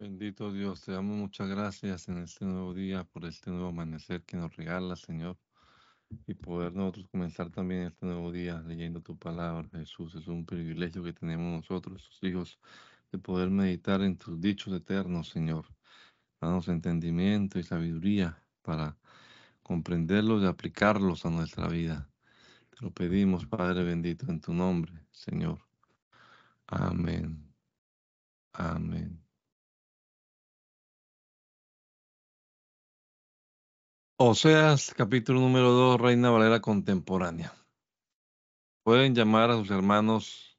Bendito Dios, te damos muchas gracias en este nuevo día por este nuevo amanecer que nos regala, Señor, y poder nosotros comenzar también este nuevo día leyendo tu palabra, Jesús. Es un privilegio que tenemos nosotros, tus hijos, de poder meditar en tus dichos eternos, Señor. Danos entendimiento y sabiduría para comprenderlos y aplicarlos a nuestra vida. Te lo pedimos, Padre bendito, en tu nombre, Señor. Amén. Amén. Oseas, capítulo número 2, Reina Valera contemporánea. Pueden llamar a sus hermanos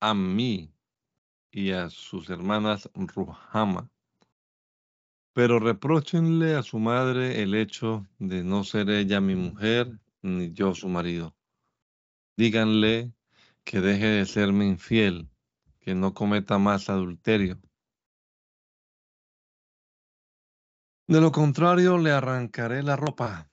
a mí y a sus hermanas Ruhama, pero reprochenle a su madre el hecho de no ser ella mi mujer ni yo su marido. Díganle que deje de serme infiel, que no cometa más adulterio De lo contrario, le arrancaré la ropa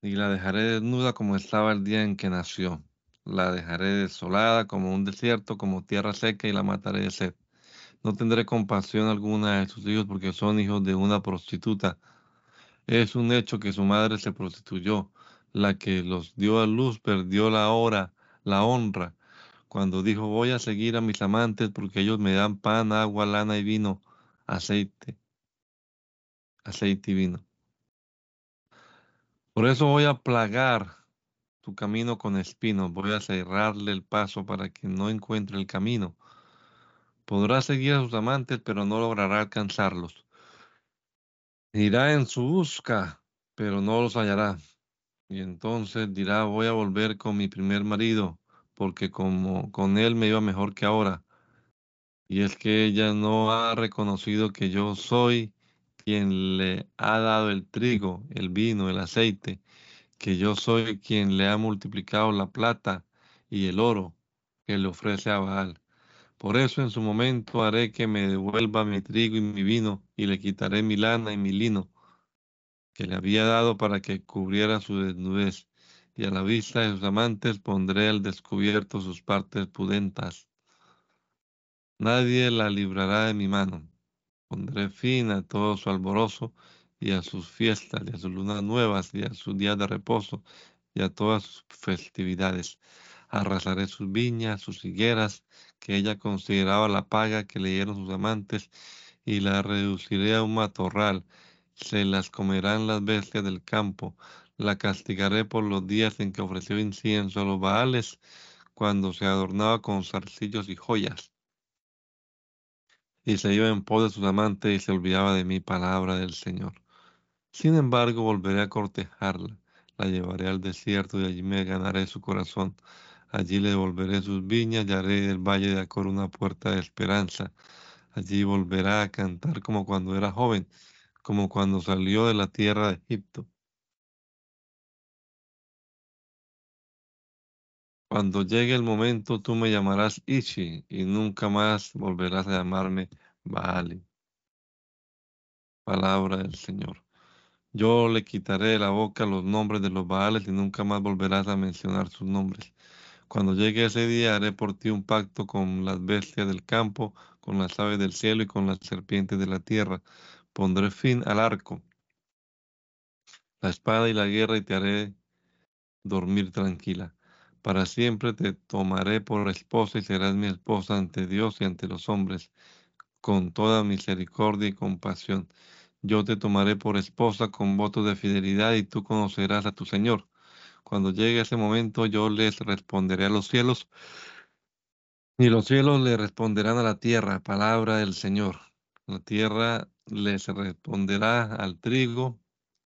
y la dejaré desnuda como estaba el día en que nació. La dejaré desolada como un desierto, como tierra seca y la mataré de sed. No tendré compasión alguna de sus hijos porque son hijos de una prostituta. Es un hecho que su madre se prostituyó. La que los dio a luz perdió la hora, la honra, cuando dijo voy a seguir a mis amantes porque ellos me dan pan, agua, lana y vino, aceite aceite y vino. Por eso voy a plagar tu camino con espinos, voy a cerrarle el paso para que no encuentre el camino. Podrá seguir a sus amantes, pero no logrará alcanzarlos. Irá en su busca, pero no los hallará. Y entonces dirá, voy a volver con mi primer marido, porque como con él me iba mejor que ahora. Y es que ella no ha reconocido que yo soy quien le ha dado el trigo, el vino, el aceite, que yo soy quien le ha multiplicado la plata y el oro que le ofrece a Baal. Por eso en su momento haré que me devuelva mi trigo y mi vino, y le quitaré mi lana y mi lino, que le había dado para que cubriera su desnudez, y a la vista de sus amantes pondré al descubierto sus partes pudentas. Nadie la librará de mi mano Pondré fin a todo su alborozo y a sus fiestas y a sus lunas nuevas y a sus días de reposo y a todas sus festividades. Arrasaré sus viñas, sus higueras, que ella consideraba la paga que le dieron sus amantes, y la reduciré a un matorral. Se las comerán las bestias del campo. La castigaré por los días en que ofreció incienso a los baales, cuando se adornaba con zarcillos y joyas y se iba en pos de sus amantes y se olvidaba de mi palabra del Señor. Sin embargo, volveré a cortejarla, la llevaré al desierto y allí me ganaré su corazón. Allí le devolveré sus viñas y haré del valle de Acor una puerta de esperanza. Allí volverá a cantar como cuando era joven, como cuando salió de la tierra de Egipto. Cuando llegue el momento, tú me llamarás Ishi y nunca más volverás a llamarme Baali. Palabra del Señor. Yo le quitaré de la boca los nombres de los Baales y nunca más volverás a mencionar sus nombres. Cuando llegue ese día haré por ti un pacto con las bestias del campo, con las aves del cielo y con las serpientes de la tierra. Pondré fin al arco, la espada y la guerra y te haré dormir tranquila. Para siempre te tomaré por esposa y serás mi esposa ante Dios y ante los hombres, con toda misericordia y compasión. Yo te tomaré por esposa con votos de fidelidad y tú conocerás a tu Señor. Cuando llegue ese momento yo les responderé a los cielos y los cielos le responderán a la tierra, palabra del Señor. La tierra les responderá al trigo,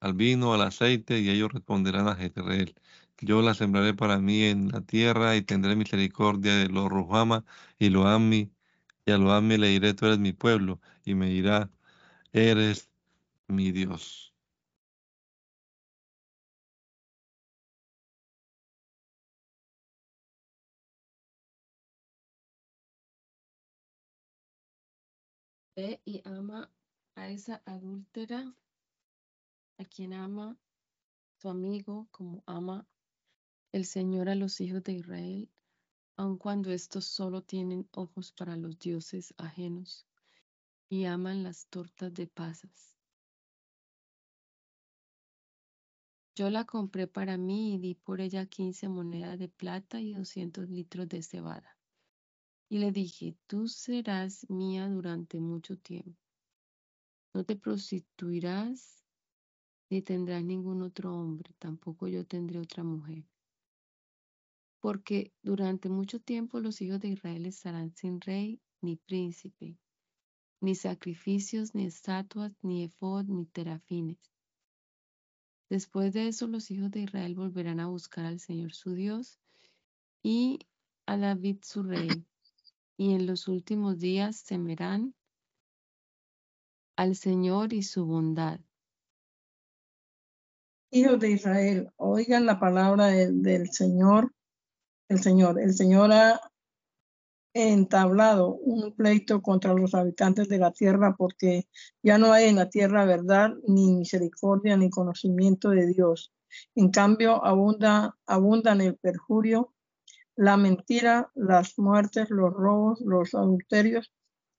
al vino, al aceite y ellos responderán a Jezreel. Yo la sembraré para mí en la tierra y tendré misericordia de los Ruhama y lo ami, y a lo ami le diré, tú eres mi pueblo, y me dirá, eres mi Dios. Ve y ama a esa adúltera, a quien ama tu amigo como ama el Señor a los hijos de Israel, aun cuando estos solo tienen ojos para los dioses ajenos y aman las tortas de pasas. Yo la compré para mí y di por ella quince monedas de plata y doscientos litros de cebada. Y le dije, tú serás mía durante mucho tiempo. No te prostituirás ni tendrás ningún otro hombre, tampoco yo tendré otra mujer. Porque durante mucho tiempo los hijos de Israel estarán sin rey ni príncipe, ni sacrificios, ni estatuas, ni efod, ni terafines. Después de eso los hijos de Israel volverán a buscar al Señor su Dios y a David su rey, y en los últimos días temerán al Señor y su bondad. Hijos de Israel, oigan la palabra del, Señor, el Señor. El Señor ha entablado un pleito contra los habitantes de la tierra porque ya no hay en la tierra verdad, ni misericordia, ni conocimiento de Dios. En cambio, abunda, abundan el perjurio, la mentira, las muertes, los robos, los adulterios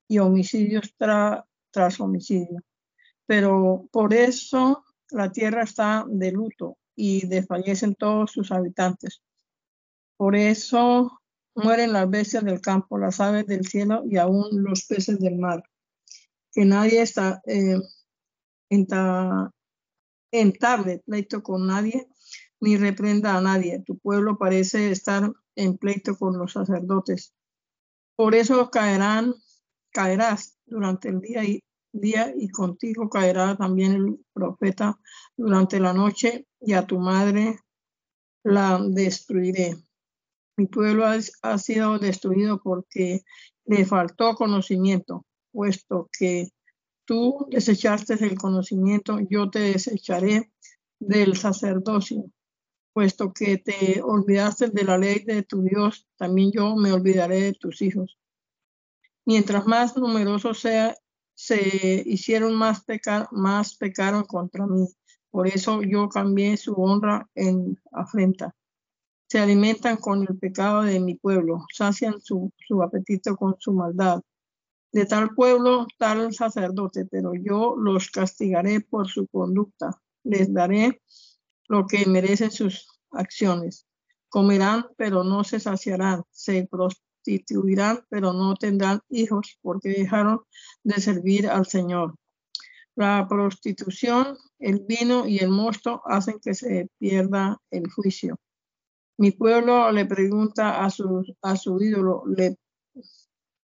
y homicidios tras homicidio. Pero por eso la tierra está de luto y desfallecen todos sus habitantes. Por eso mueren las bestias del campo, las aves del cielo y aún los peces del mar. Que nadie está eh, entable pleito con nadie, ni reprenda a nadie. Tu pueblo parece estar en pleito con los sacerdotes. Por eso caerán, caerás durante el día y, día y contigo caerá también el profeta durante la noche y a tu madre la destruiré. Mi pueblo ha, sido destruido porque le faltó conocimiento, puesto que tú desechaste el conocimiento, yo te desecharé del sacerdocio, puesto que te olvidaste de la ley de tu Dios, también yo me olvidaré de tus hijos. Mientras más numerosos sea, se hicieron más, pecar, más pecaron contra mí. Por eso yo cambié su honra en afrenta se alimentan con el pecado de mi pueblo, sacian su, apetito con su maldad. De tal pueblo, tal sacerdote, pero yo los castigaré por su conducta, les daré lo que merecen sus acciones. Comerán, pero no se saciarán, se prostituirán, pero no tendrán hijos, porque dejaron de servir al Señor. La prostitución, el vino y el mosto hacen que se pierda el juicio. Mi pueblo le pregunta a su, a su ídolo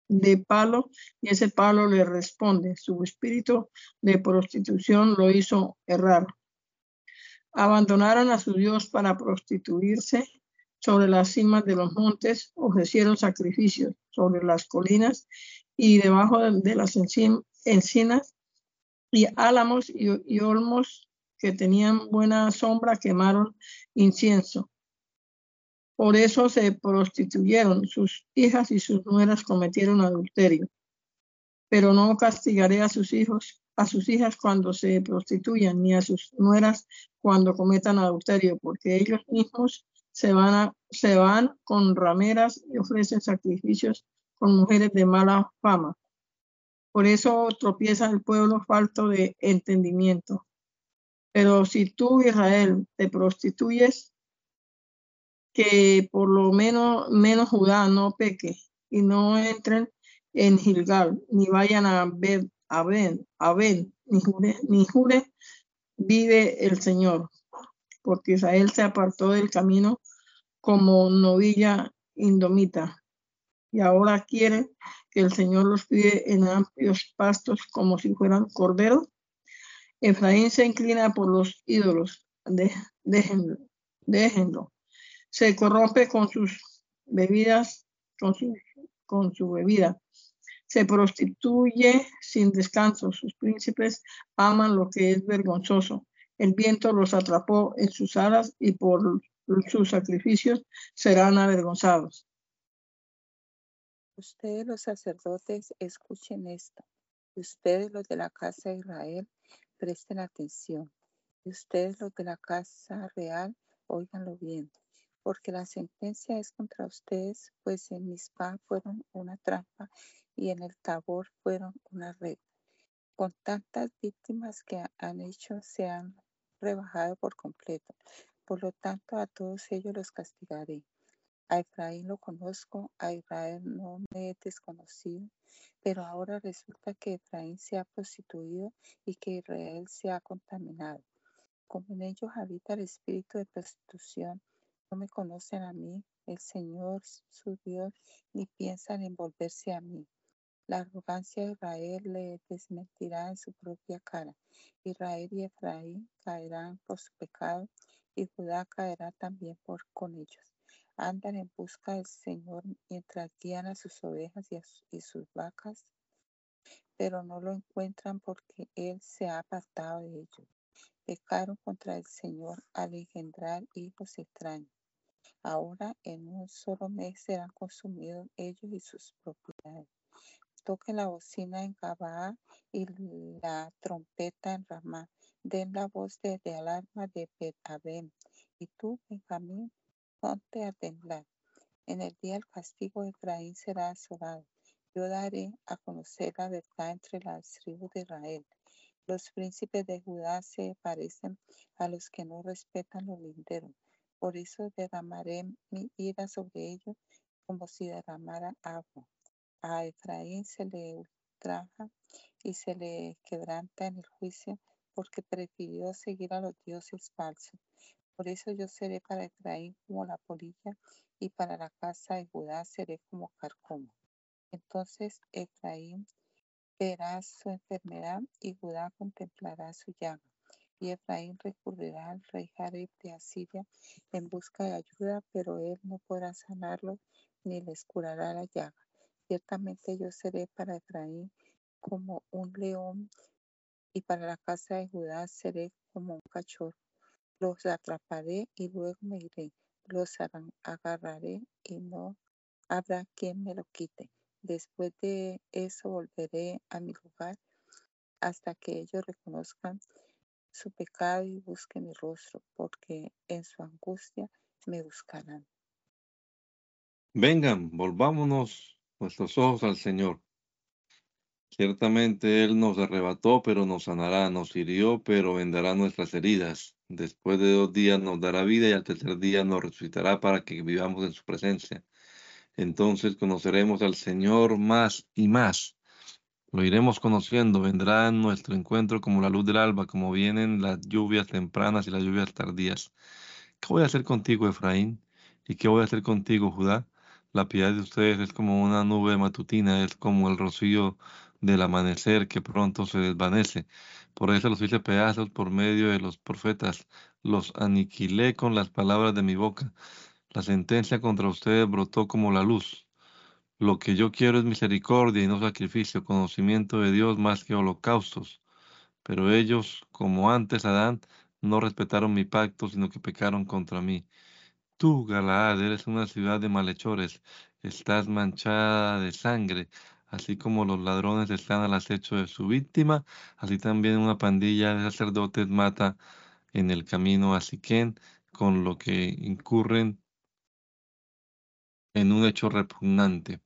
de palo y ese palo le responde. Su espíritu de prostitución lo hizo errar. Abandonaron a su Dios para prostituirse sobre las cimas de los montes, ofrecieron sacrificios sobre las colinas y debajo de las encinas y álamos y olmos que tenían buena sombra quemaron incienso. Por eso se prostituyeron, sus hijas y sus nueras cometieron adulterio. Pero no castigaré a sus hijos, a sus hijas cuando se prostituyan, ni a sus nueras cuando cometan adulterio, porque ellos mismos se van, se van con rameras y ofrecen sacrificios con mujeres de mala fama. Por eso tropieza el pueblo falto de entendimiento. Pero si tú, Israel, te prostituyes, que por lo menos, menos Judá no peque y no entren en Gilgal, ni vayan a ver, a ver, a ni jure, ni jure, vive el Señor, porque Israel se apartó del camino como novilla indomita, y ahora quiere que el Señor los pide en amplios pastos como si fueran corderos. Efraín se inclina por los ídolos, déjenlo, déjenlo se corrompe con sus bebidas, con su, con su bebida. Se prostituye sin descanso. Sus príncipes aman lo que es vergonzoso. El viento los atrapó en sus alas y por sus sacrificios serán avergonzados. Ustedes los sacerdotes escuchen esto. Ustedes los de la casa de Israel presten atención. Ustedes los de la casa real oiganlo bien porque la sentencia es contra ustedes, pues en Mispa fueron una trampa y en el Tabor fueron una red. Con tantas víctimas que han hecho, se han rebajado por completo. Por lo tanto, a todos ellos los castigaré. A Efraín lo conozco, a Israel no me he desconocido, pero ahora resulta que Efraín se ha prostituido y que Israel se ha contaminado. Como en ellos habita el espíritu de prostitución, no me conocen a mí, el Señor su Dios, ni piensan en volverse a mí. La arrogancia de Israel le desmentirá en su propia cara. Israel y Efraín caerán por su pecado y Judá caerá también por con ellos. Andan en busca del Señor mientras guían a sus ovejas y, y sus vacas, pero no lo encuentran porque Él se ha apartado de ellos. Pecaron contra el Señor al engendrar hijos extraños. Ahora en un solo mes serán consumidos ellos y sus propiedades. Toquen la bocina en Gabaa y la trompeta en Ramá. Den la voz de, alarma de Betabem. Y tú, Benjamín, ponte a temblar. En el día del castigo de Efraín será asolado. Yo daré a conocer la verdad entre las tribus de Israel. Los príncipes de Judá se parecen a los que no respetan los linderos. Por eso derramaré mi ira sobre ellos como si derramara agua. A Efraín se le ultraja y se le quebranta en el juicio porque prefirió seguir a los dioses falsos. Por eso yo seré para Efraín como la polilla y para la casa de Judá seré como carcoma. Entonces Efraín verá su enfermedad y Judá contemplará su llaga. Y Efraín recurrirá al rey Jareb de Asiria en busca de ayuda, pero él no podrá sanarlo ni les curará la llaga. Ciertamente yo seré para Efraín como un león y para la casa de Judá seré como un cachorro. Los atraparé y luego me iré. Los agarraré y no habrá quien me lo quite. Después de eso volveré a mi lugar hasta que ellos reconozcan su pecado y busquen mi rostro, porque en su angustia me buscarán. Vengan, volvámonos nuestros ojos al Señor. Ciertamente Él nos arrebató, pero nos sanará, nos hirió, pero vendará nuestras heridas. Después de dos días nos dará vida y al tercer día nos resucitará para que vivamos en su presencia entonces conoceremos al Señor más y más. Lo iremos conociendo, vendrá en nuestro encuentro como la luz del alba, como vienen las lluvias tempranas y las lluvias tardías. ¿Qué voy a hacer contigo, Efraín? ¿Y qué voy a hacer contigo, Judá? La piedad de ustedes es como una nube matutina, es como el rocío del amanecer que pronto se desvanece. Por eso los hice pedazos por medio de los profetas, los aniquilé con las palabras de mi boca. La sentencia contra ustedes brotó como la luz. Lo que yo quiero es misericordia y no sacrificio, conocimiento de Dios más que holocaustos. Pero ellos, como antes Adán, no respetaron mi pacto, sino que pecaron contra mí. Tú, Galaad, eres una ciudad de malhechores, estás manchada de sangre, así como los ladrones están al acecho de su víctima, así también una pandilla de sacerdotes mata en el camino a Siquén, con lo que incurren en un hecho repugnante.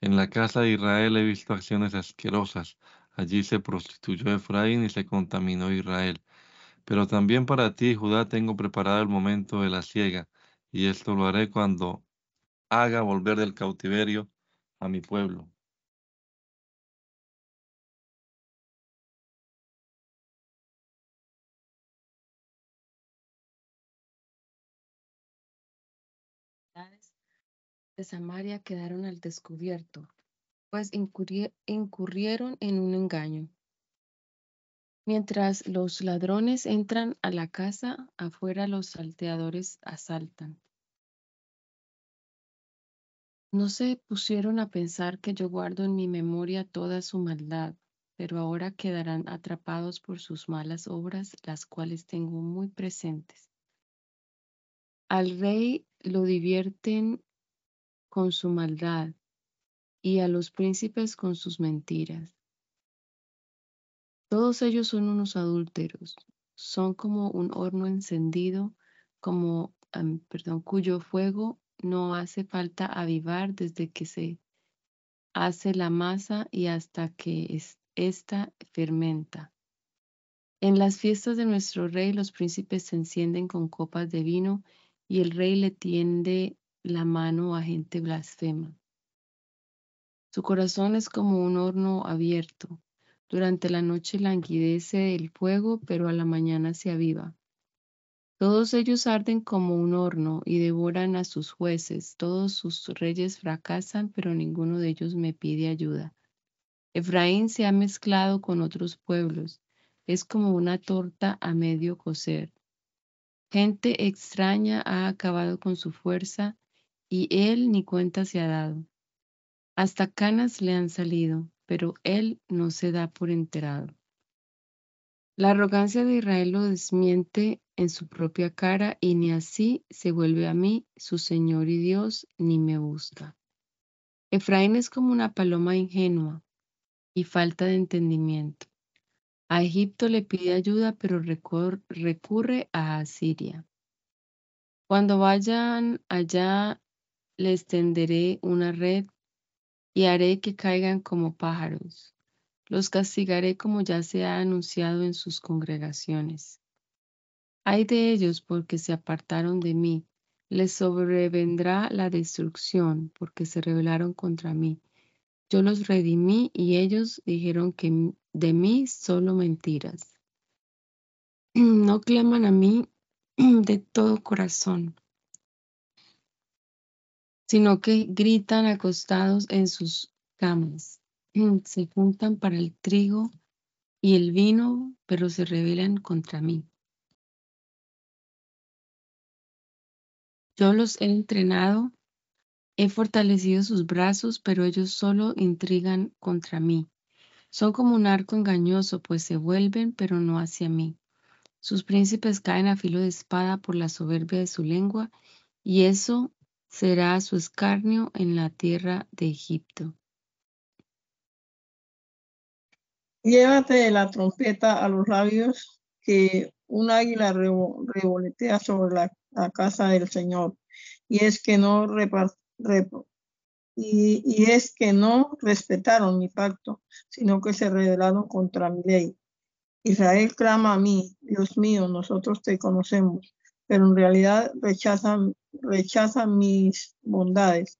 En la casa de Israel he visto acciones asquerosas. Allí se prostituyó Efraín y se contaminó Israel. Pero también para ti, Judá, tengo preparado el momento de la siega, y esto lo haré cuando haga volver del cautiverio a mi pueblo. Samaria quedaron al descubierto, pues incurrieron en un engaño. Mientras los ladrones entran a la casa, afuera los salteadores asaltan. No se pusieron a pensar que yo guardo en mi memoria toda su maldad, pero ahora quedarán atrapados por sus malas obras, las cuales tengo muy presentes. Al rey lo divierten con su maldad y a los príncipes con sus mentiras. Todos ellos son unos adúlteros, son como un horno encendido, como, perdón, cuyo fuego no hace falta avivar desde que se hace la masa y hasta que esta fermenta. En las fiestas de nuestro rey los príncipes se encienden con copas de vino y el rey le tiende la mano a gente blasfema. Su corazón es como un horno abierto. Durante la noche languidece el fuego, pero a la mañana se aviva. Todos ellos arden como un horno y devoran a sus jueces. Todos sus reyes fracasan, pero ninguno de ellos me pide ayuda. Efraín se ha mezclado con otros pueblos. Es como una torta a medio cocer. Gente extraña ha acabado con su fuerza y él ni cuenta se ha dado. Hasta canas le han salido, pero él no se da por enterado. La arrogancia de Israel lo desmiente en su propia cara y ni así se vuelve a mí, su Señor y Dios, ni me busca. Efraín es como una paloma ingenua y falta de entendimiento. A Egipto le pide ayuda, pero recurre a Asiria. Cuando vayan allá, les tenderé una red y haré que caigan como pájaros. Los castigaré como ya se ha anunciado en sus congregaciones. Hay de ellos porque se apartaron de mí. Les sobrevendrá la destrucción porque se rebelaron contra mí. Yo los redimí y ellos dijeron que de mí solo mentiras. No claman a mí de todo corazón sino que gritan acostados en sus camas. Se juntan para el trigo y el vino, pero se rebelan contra mí. Yo los he entrenado, he fortalecido sus brazos, pero ellos solo intrigan contra mí. Son como un arco engañoso, pues se vuelven, pero no hacia mí. Sus príncipes caen a filo de espada por la soberbia de su lengua, y eso será su escarnio en la tierra de Egipto. Llévate la trompeta a los labios, que un águila revoletea sobre la, casa del Señor. Y es que no y, es que no respetaron mi pacto, sino que se rebelaron contra mi ley. Israel clama a mí, Dios mío, nosotros te conocemos pero en realidad rechazan, rechazan mis bondades.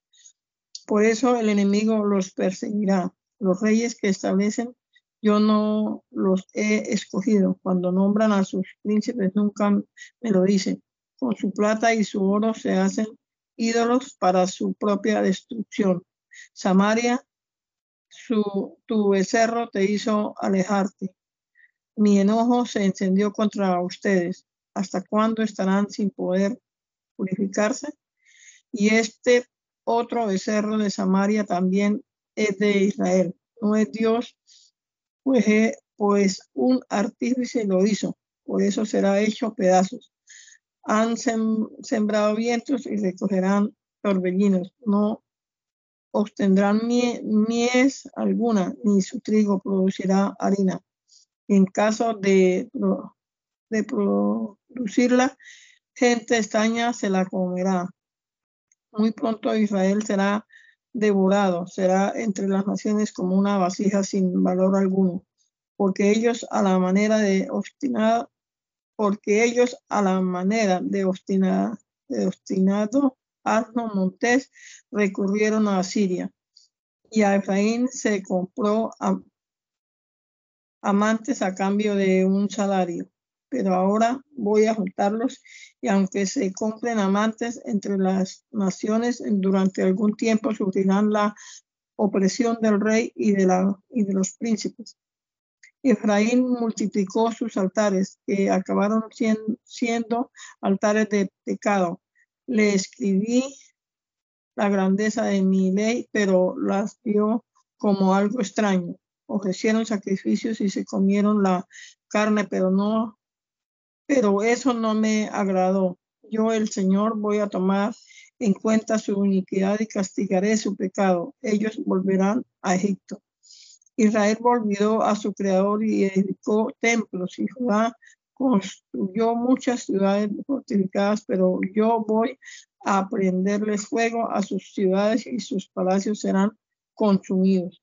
Por eso el enemigo los perseguirá. Los reyes que establecen, yo no los he escogido. Cuando nombran a sus príncipes, nunca me lo dicen. Con su plata y su oro se hacen ídolos para su propia destrucción. Samaria, su, tu becerro te hizo alejarte. Mi enojo se encendió contra ustedes hasta cuándo estarán sin poder purificarse. Y este otro becerro de Samaria también es de Israel, no es Dios, pues, pues un artífice lo hizo, por eso será hecho pedazos. Han sembrado vientos y recogerán torbellinos, no obtendrán mies alguna, ni su trigo producirá harina. En caso de, de producirla, gente extraña se la comerá. Muy pronto Israel será devorado, será entre las naciones como una vasija sin valor alguno, porque ellos a la manera de obstinado, porque ellos a la manera de obstinado, de obstinado asno montés recurrieron a Siria y a Efraín se compró amantes a cambio de un salario pero ahora voy a juntarlos y aunque se compren amantes entre las naciones, durante algún tiempo sufrirán la opresión del rey y de, la, y de los príncipes. Efraín multiplicó sus altares, que acabaron siendo, siendo altares de pecado. Le escribí la grandeza de mi ley, pero las vio como algo extraño. Ofrecieron sacrificios y se comieron la carne, pero no pero eso no me agradó. Yo, el Señor, voy a tomar en cuenta su iniquidad y castigaré su pecado. Ellos volverán a Egipto. Israel volvió a su creador y edificó templos y Judá construyó muchas ciudades fortificadas, pero yo voy a prenderles fuego a sus ciudades y sus palacios serán consumidos.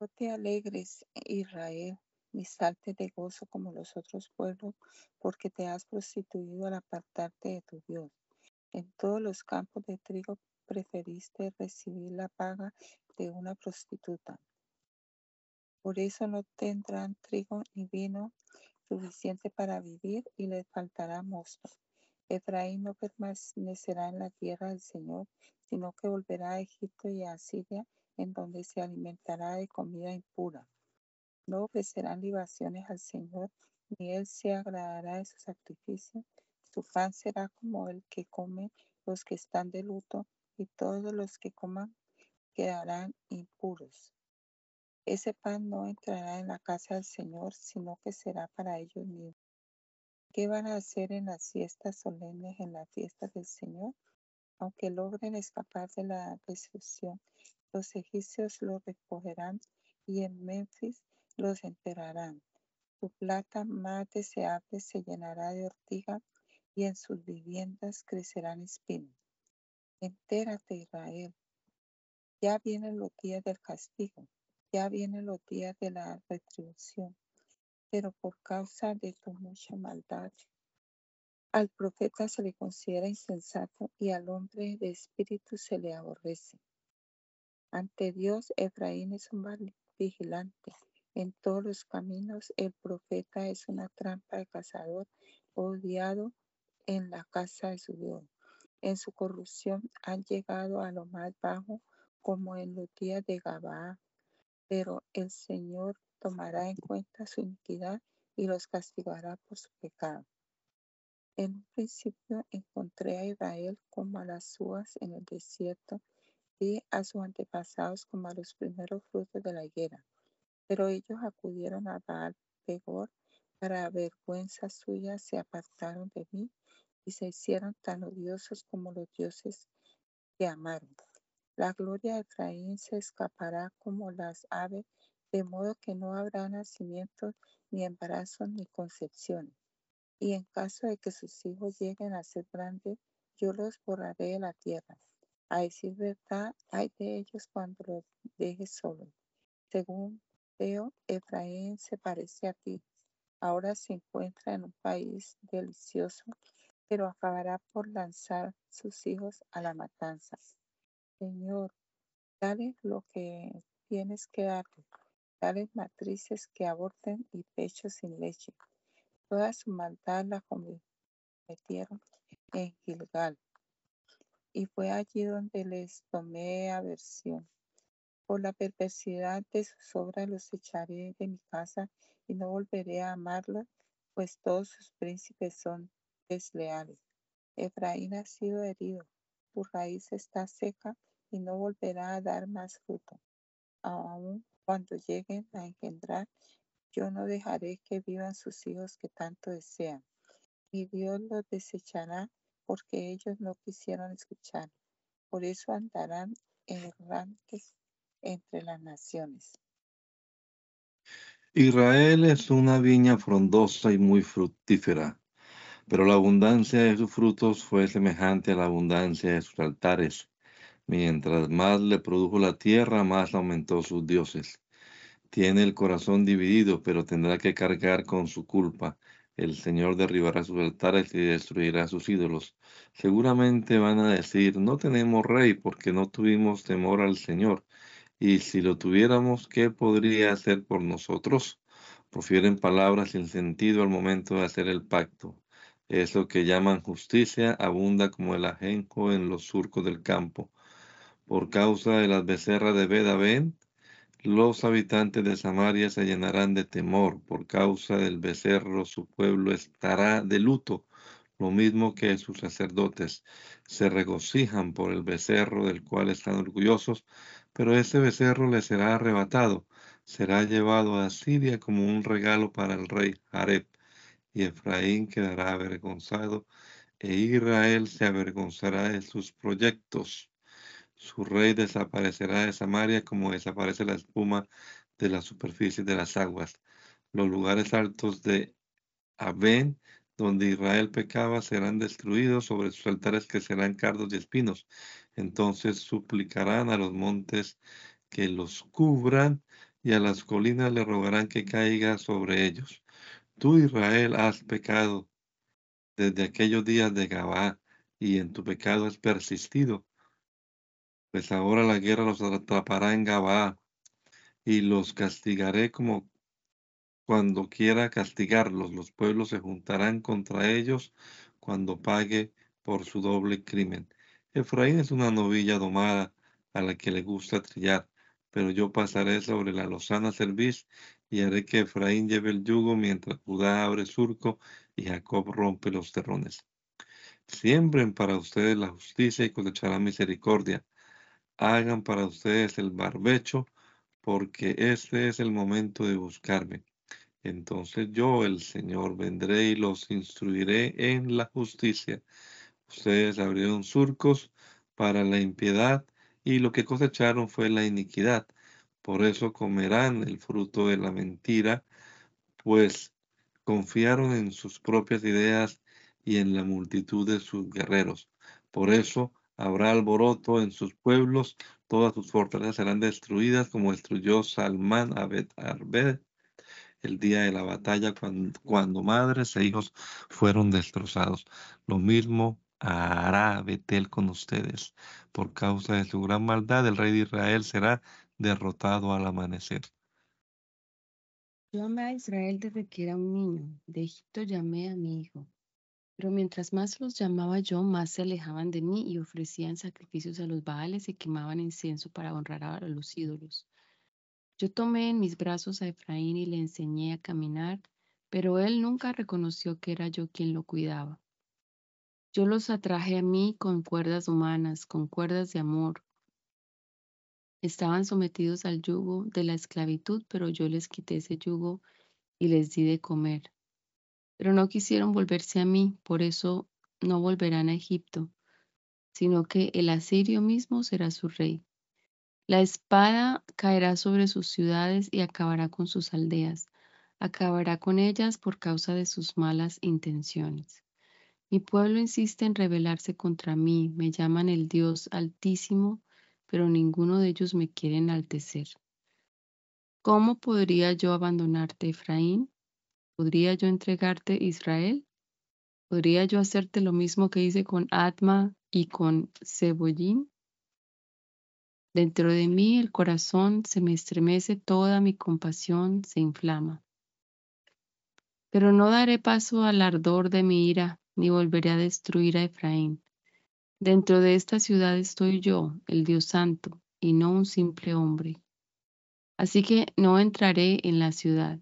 No te alegres, Israel, ni saltes de gozo como los otros pueblos, porque te has prostituido al apartarte de tu Dios. En todos los campos de trigo preferiste recibir la paga de una prostituta. Por eso no tendrán trigo ni vino suficiente para vivir y les faltará mosto. Efraín no permanecerá en la tierra del Señor, sino que volverá a Egipto y a Siria, en donde se alimentará de comida impura. No ofrecerán libaciones al Señor, ni Él se agradará de su sacrificio. Su pan será como el que comen los que están de luto, y todos los que coman quedarán impuros. Ese pan no entrará en la casa del Señor, sino que será para ellos mismos. ¿Qué van a hacer en las fiestas solemnes, en las fiestas del Señor? Aunque logren escapar de la destrucción, los egipcios los recogerán y en Memphis los enterrarán. Su plata más deseable se llenará de ortiga y en sus viviendas crecerán espinos. Entérate, Israel. Ya vienen los días del castigo, ya vienen los días de la retribución, pero por causa de tu mucha maldad, al profeta se le considera insensato y al hombre de espíritu se le aborrece. Ante Dios, Efraín es un vigilante. En todos los caminos, el profeta es una trampa de cazador, odiado en la casa de su Dios. En su corrupción han llegado a lo más bajo, como en los días de Gabaa. Pero el Señor tomará en cuenta su iniquidad y los castigará por su pecado. En un principio encontré a Israel como a las uvas en el desierto y a sus antepasados como a los primeros frutos de la higuera. Pero ellos acudieron a Baal Pegor para vergüenza suya se apartaron de mí y se hicieron tan odiosos como los dioses que amaron. La gloria de Efraín se escapará como las aves, de modo que no habrá nacimientos, ni embarazos, ni concepciones. Y en caso de que sus hijos lleguen a ser grandes, yo los borraré de la tierra. A decir verdad, hay de ellos cuando los dejes solos. Según Efraín se parece a ti. Ahora se encuentra en un país delicioso pero acabará por lanzar sus hijos a la matanza. Señor, dale lo que tienes que darle. Dale matrices que aborten y pechos sin leche. Toda su maldad la cometieron en Gilgal. Y fue allí donde les tomé aversión. Por la perversidad de sus obras los echaré de mi casa y no volveré a amarlos, pues todos sus príncipes son desleales. Efraín ha sido herido, su raíz está seca y no volverá a dar más fruto. Aún cuando lleguen a engendrar, yo no dejaré que vivan sus hijos que tanto desean. Y Dios los desechará porque ellos no quisieron escuchar. Por eso andarán errantes entre las naciones. Israel es una viña frondosa y muy fructífera pero la abundancia de sus frutos fue semejante a la abundancia de sus altares. Mientras más le produjo la tierra, más aumentó sus dioses. Tiene el corazón dividido, pero tendrá que cargar con su culpa. El Señor derribará sus altares y destruirá sus ídolos. Seguramente van a decir, no tenemos rey porque no tuvimos temor al Señor. Y si lo tuviéramos, ¿qué podría hacer por nosotros? Profieren palabras sin sentido al momento de hacer el pacto. Eso que llaman justicia abunda como el ajenjo en los surcos del campo. Por causa de las becerras de Bedabén, los habitantes de Samaria se llenarán de temor. Por causa del becerro, su pueblo estará de luto, lo mismo que sus sacerdotes. Se regocijan por el becerro del cual están orgullosos, pero ese becerro les será arrebatado. Será llevado a Siria como un regalo para el rey Jareb y Efraín quedará avergonzado, e Israel se avergonzará de sus proyectos. Su rey desaparecerá de Samaria como desaparece la espuma de la superficie de las aguas. Los lugares altos de Abén, donde Israel pecaba, serán destruidos, sobre sus altares que serán cardos y espinos. Entonces suplicarán a los montes que los cubran y a las colinas le rogarán que caiga sobre ellos. Tú, Israel, has pecado desde aquellos días de Gabá, y en tu pecado has persistido. Pues ahora la guerra los atrapará en Gabá, y los castigaré como cuando quiera castigarlos. Los pueblos se juntarán contra ellos cuando pague por su doble crimen. Efraín es una novilla domada a la que le gusta trillar, pero yo pasaré sobre la lozana cerviz y haré que Efraín lleve el yugo mientras Judá abre surco y Jacob rompe los terrones. Siembren para ustedes la justicia y cosecharán misericordia. Hagan para ustedes el barbecho, porque este es el momento de buscarme. Entonces yo, el Señor, vendré y los instruiré en la justicia. Ustedes abrieron surcos para la impiedad y lo que cosecharon fue la iniquidad. Por eso comerán el fruto de la mentira, pues confiaron en sus propias ideas y en la multitud de sus guerreros. Por eso habrá alboroto en sus pueblos, todas sus fortalezas serán destruidas como destruyó Salmán Abed Arbed el día de la batalla cuando, cuando madres e hijos fueron destrozados. Lo mismo hará Betel con ustedes. Por causa de su gran maldad, el rey de Israel será derrotado al amanecer. Yo amé a Israel desde que era un niño. De Egipto llamé a mi hijo. Pero mientras más los llamaba yo, más se alejaban de mí y ofrecían sacrificios a los baales y quemaban incienso para honrar a los ídolos. Yo tomé en mis brazos a Efraín y le enseñé a caminar, pero él nunca reconoció que era yo quien lo cuidaba. Yo los atraje a mí con cuerdas humanas, con cuerdas de amor. Estaban sometidos al yugo de la esclavitud, pero yo les quité ese yugo y les di de comer. Pero no quisieron volverse a mí, por eso no volverán a Egipto, sino que el asirio mismo será su rey. La espada caerá sobre sus ciudades y acabará con sus aldeas, acabará con ellas por causa de sus malas intenciones. Mi pueblo insiste en rebelarse contra mí, me llaman el Dios altísimo, pero ninguno de ellos me quiere enaltecer. ¿Cómo podría yo abandonarte, Efraín? ¿Podría yo entregarte, Israel? ¿Podría yo hacerte lo mismo que hice con Atma y con Cebollín? Dentro de mí el corazón se me estremece, toda mi compasión se inflama. Pero no daré paso al ardor de mi ira, ni volveré a destruir a Efraín. Dentro de esta ciudad estoy yo, el Dios Santo, y no un simple hombre. Así que no entraré en la ciudad.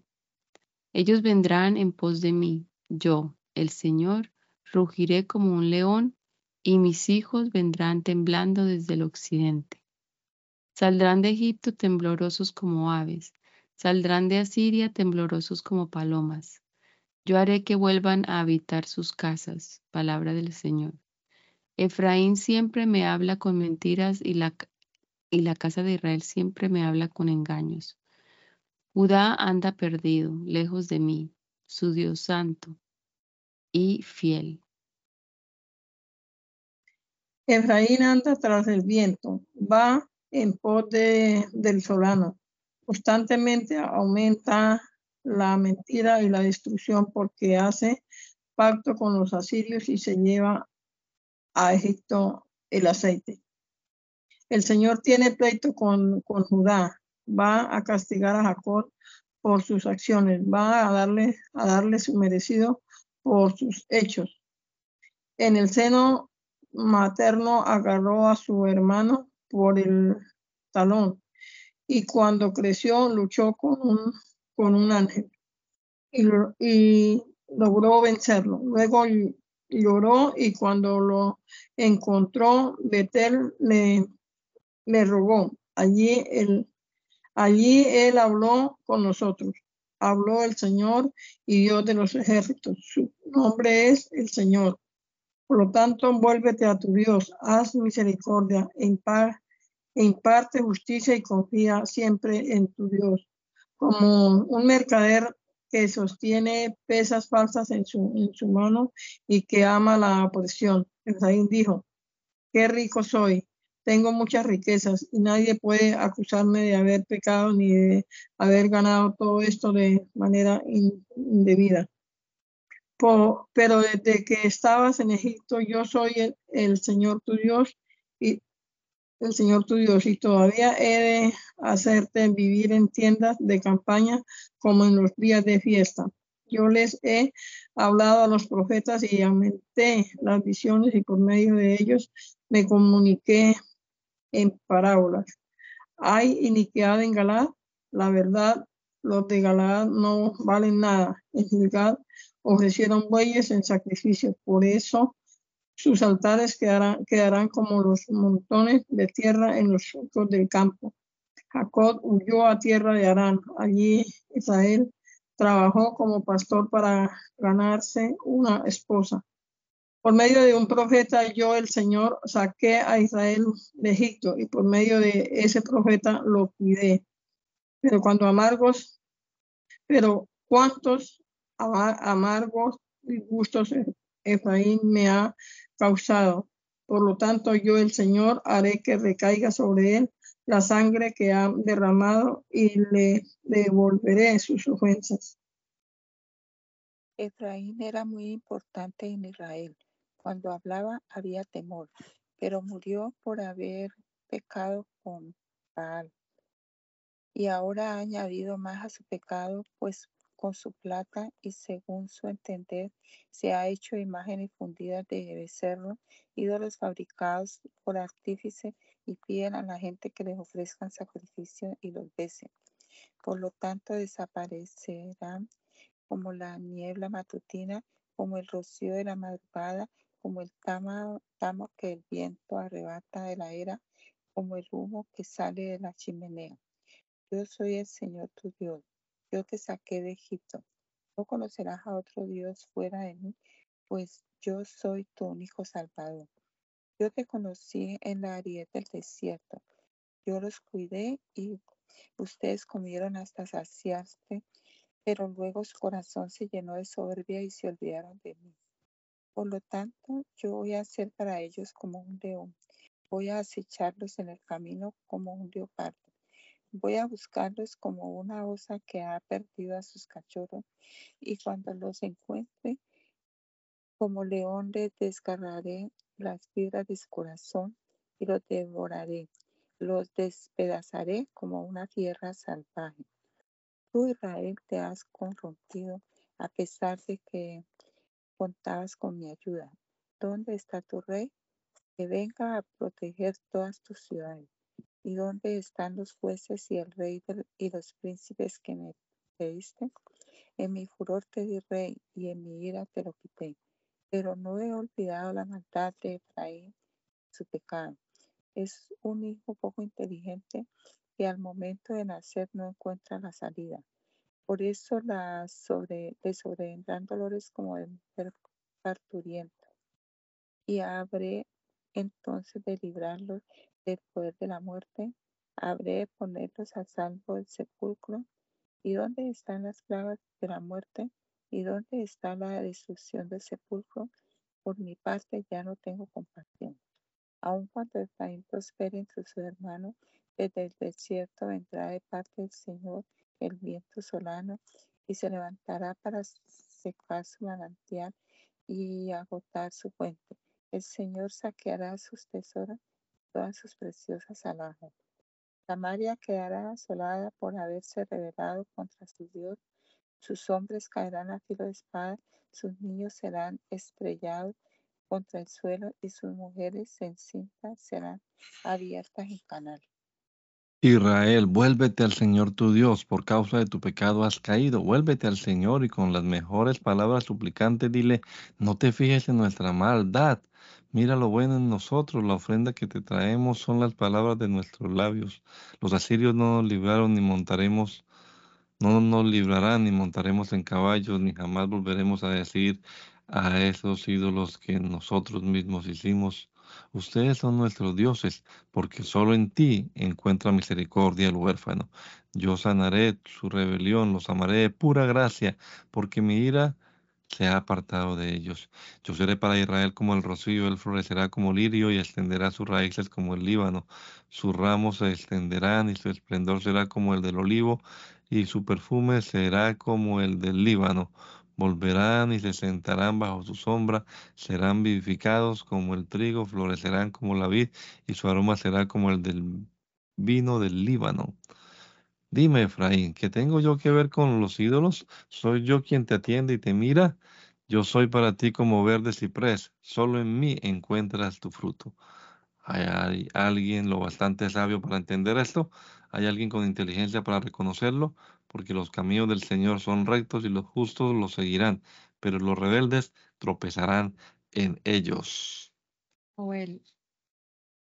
Ellos vendrán en pos de mí. Yo, el Señor, rugiré como un león, y mis hijos vendrán temblando desde el occidente. Saldrán de Egipto temblorosos como aves, saldrán de Asiria temblorosos como palomas. Yo haré que vuelvan a habitar sus casas. Palabra del Señor. Efraín siempre me habla con mentiras y la, y la casa de Israel siempre me habla con engaños. Judá anda perdido, lejos de mí, su Dios santo y fiel. Efraín anda tras el viento, va en pos del solano. Constantemente aumenta la mentira y la destrucción porque hace pacto con los asirios y se lleva a Egipto el aceite. El Señor tiene pleito con, con Judá, va a castigar a Jacob por sus acciones, va a darle, a darle su merecido por sus hechos. En el seno materno agarró a su hermano por el talón y cuando creció luchó con un, con un ángel y, logró vencerlo. Luego lloró y cuando lo encontró, Betel le, le rogó. Allí él, allí él habló con nosotros. Habló el Señor y Dios de los ejércitos. Su nombre es el Señor. Por lo tanto, vuélvete a tu Dios, haz misericordia, e imparte justicia y confía siempre en tu Dios. Como un mercader que sostiene pesas falsas en su, en su mano y que ama la opresión. Efraín dijo, qué rico soy, tengo muchas riquezas y nadie puede acusarme de haber pecado ni de haber ganado todo esto de manera indebida. pero desde que estabas en Egipto, yo soy el, el Señor tu Dios el Señor tu Dios y todavía he de hacerte vivir en tiendas de campaña como en los días de fiesta. Yo les he hablado a los profetas y aumenté las visiones y por medio de ellos me comuniqué en parábolas. Hay iniquidad en Galad, la verdad, los de Galad no valen nada. En Gilgad ofrecieron bueyes en sacrificio, por eso sus altares quedarán, como los montones de tierra en los surcos del campo. Jacob huyó a tierra de Arán. Allí Israel trabajó como pastor para ganarse una esposa. Por medio de un profeta yo, el Señor, saqué a Israel de Egipto y por medio de ese profeta lo cuidé. Pero cuando amargos, pero cuántos amargos y gustos Efraín me ha causado. Por lo tanto, yo, el Señor, haré que recaiga sobre él la sangre que ha derramado y le devolveré sus ofensas. Efraín era muy importante en Israel cuando hablaba había temor, pero murió por haber pecado con Baal. Y ahora ha añadido más a su pecado, pues con su plata y según su entender se ha hecho imágenes fundidas de becerro, ídolos fabricados por artífice y piden a la gente que les ofrezcan sacrificio y los besen. Por lo tanto desaparecerán como la niebla matutina, como el rocío de la madrugada como el tamo, que el viento arrebata de la era, como el humo que sale de la chimenea. Yo soy el Señor tu Dios, yo te saqué de Egipto. No conocerás a otro Dios fuera de mí, pues yo soy tu único Salvador. Yo te conocí en la aridez del desierto. Yo los cuidé y ustedes comieron hasta saciarse, pero luego su corazón se llenó de soberbia y se olvidaron de mí. Por lo tanto, yo voy a ser para ellos como un león. Voy a acecharlos en el camino como un leopardo. Voy a buscarlos como una osa que ha perdido a sus cachorros y cuando los encuentre, como león les desgarraré las fibras de su corazón y los devoraré. Los despedazaré como una tierra salvaje. Tú, Israel, te has corrompido a pesar de que contabas con mi ayuda. ¿Dónde está tu rey? Que venga a proteger todas tus ciudades. ¿Y dónde están los jueces y el rey y los príncipes que me pediste? En mi furor te di rey y en mi ira te lo quité. Pero no he olvidado la maldad de Efraín, su pecado. Es un hijo poco inteligente que al momento de nacer no encuentra la salida. Por eso la sobre, le sobrevendrán dolores como de mujer. Y habré entonces de librarlos del poder de la muerte. Habré de ponerlos a salvo del sepulcro. ¿Y dónde están las plagas de la muerte? ¿Y dónde está la destrucción del sepulcro? Por mi parte ya no tengo compasión. Aun cuando Efraín prospere entre sus hermanos, desde el desierto vendrá de parte del Señor el viento solano y se levantará para secar su manantial y agotar su fuente. El Señor saqueará sus tesoros, todas sus preciosas alhajas. Samaria quedará asolada por haberse rebelado contra su Dios. Sus hombres caerán a filo de espada, sus niños serán estrellados contra el suelo y sus mujeres encintas serán abiertas en canal. Israel, vuélvete al Señor tu Dios, por causa de tu pecado has caído. Vuélvete al Señor y con las mejores palabras suplicantes dile, no te fijes en nuestra maldad. Mira lo bueno en nosotros, la ofrenda que te traemos son las palabras de nuestros labios. Los asirios no nos libraron ni montaremos, no nos librarán ni montaremos en caballos, ni jamás volveremos a decir a esos ídolos que nosotros mismos hicimos Ustedes son nuestros dioses, porque solo en ti encuentra misericordia el huérfano. Yo sanaré su rebelión, los amaré de pura gracia, porque mi ira se ha apartado de ellos. Yo seré para Israel como el rocío, él florecerá como lirio y extenderá sus raíces como el Líbano. Sus ramos se extenderán y su esplendor será como el del olivo y su perfume será como el del Líbano. Volverán y se sentarán bajo su sombra, serán vivificados como el trigo, florecerán como la vid y su aroma será como el del vino del Líbano. Dime, Efraín, ¿qué tengo yo que ver con los ídolos? ¿Soy yo quien te atiende y te mira? Yo soy para ti como verde ciprés, solo en mí encuentras tu fruto. ¿Hay alguien lo bastante sabio para entender esto? ¿Hay alguien con inteligencia para reconocerlo? Porque los caminos del Señor son rectos y los justos los seguirán, pero los rebeldes tropezarán en ellos. Joel.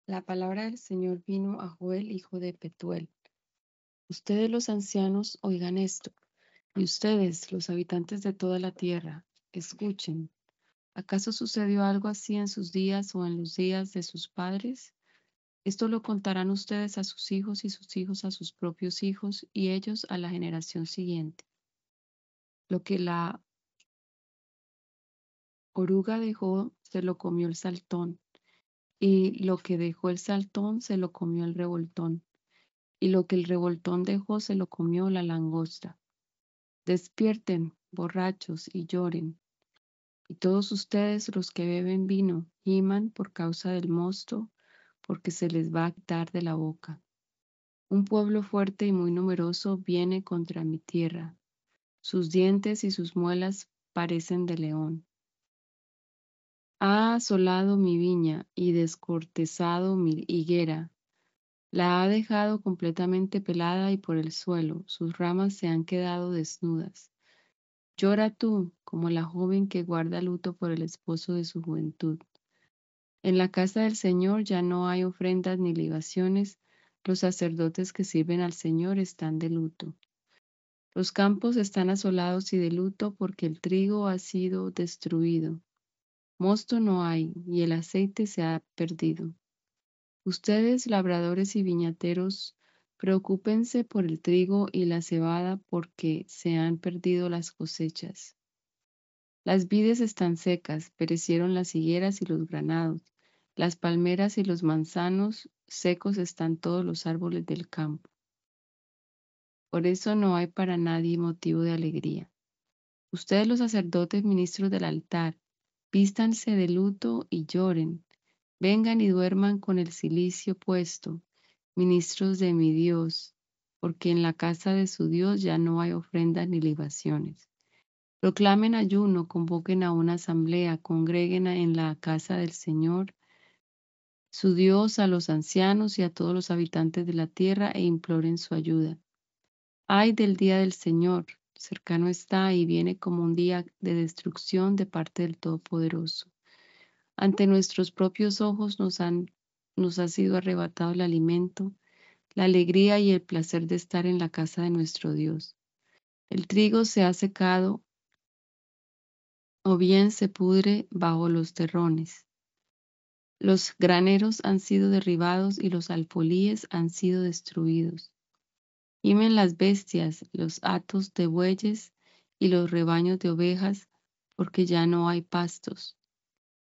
La palabra del Señor vino a Joel, hijo de Petuel. Ustedes los ancianos oigan esto, y ustedes, los habitantes de toda la tierra, escuchen. ¿Acaso sucedió algo así en sus días o en los días de sus padres? Esto lo contarán ustedes a sus hijos y sus hijos a sus propios hijos y ellos a la generación siguiente. Lo que la oruga dejó, se lo comió el saltón, y lo que dejó el saltón, se lo comió el revoltón y lo que el revoltón dejó se lo comió la langosta. Despierten, borrachos, y lloren. Y todos ustedes los que beben vino, giman por causa del mosto, porque se les va a quitar de la boca. Un pueblo fuerte y muy numeroso viene contra mi tierra. Sus dientes y sus muelas parecen de león. Ha asolado mi viña y descortezado mi higuera, la ha dejado completamente pelada y por el suelo, sus ramas se han quedado desnudas. Llora tú como la joven que guarda luto por el esposo de su juventud. En la casa del Señor ya no hay ofrendas ni libaciones, los sacerdotes que sirven al Señor están de luto. Los campos están asolados y de luto porque el trigo ha sido destruido. Mosto no hay y el aceite se ha perdido. Ustedes, labradores y viñateros, preocúpense por el trigo y la cebada porque se han perdido las cosechas. Las vides están secas, perecieron las higueras y los granados, las palmeras y los manzanos, secos están todos los árboles del campo. Por eso no hay para nadie motivo de alegría. Ustedes los sacerdotes ministros del altar, vístanse de luto y lloren, Vengan y duerman con el cilicio puesto, ministros de mi Dios, porque en la casa de su Dios ya no hay ofrendas ni libaciones. Proclamen ayuno, convoquen a una asamblea, congreguen en la casa del Señor, su Dios, a los ancianos y a todos los habitantes de la tierra e imploren su ayuda. Ay del día del Señor, cercano está y viene como un día de destrucción de parte del Todopoderoso. Ante nuestros propios ojos nos, han, nos ha sido arrebatado el alimento, la alegría y el placer de estar en la casa de nuestro Dios. El trigo se ha secado o bien se pudre bajo los terrones. Los graneros han sido derribados y los alfolíes han sido destruidos. Gimen las bestias, los atos de bueyes y los rebaños de ovejas, porque ya no hay pastos.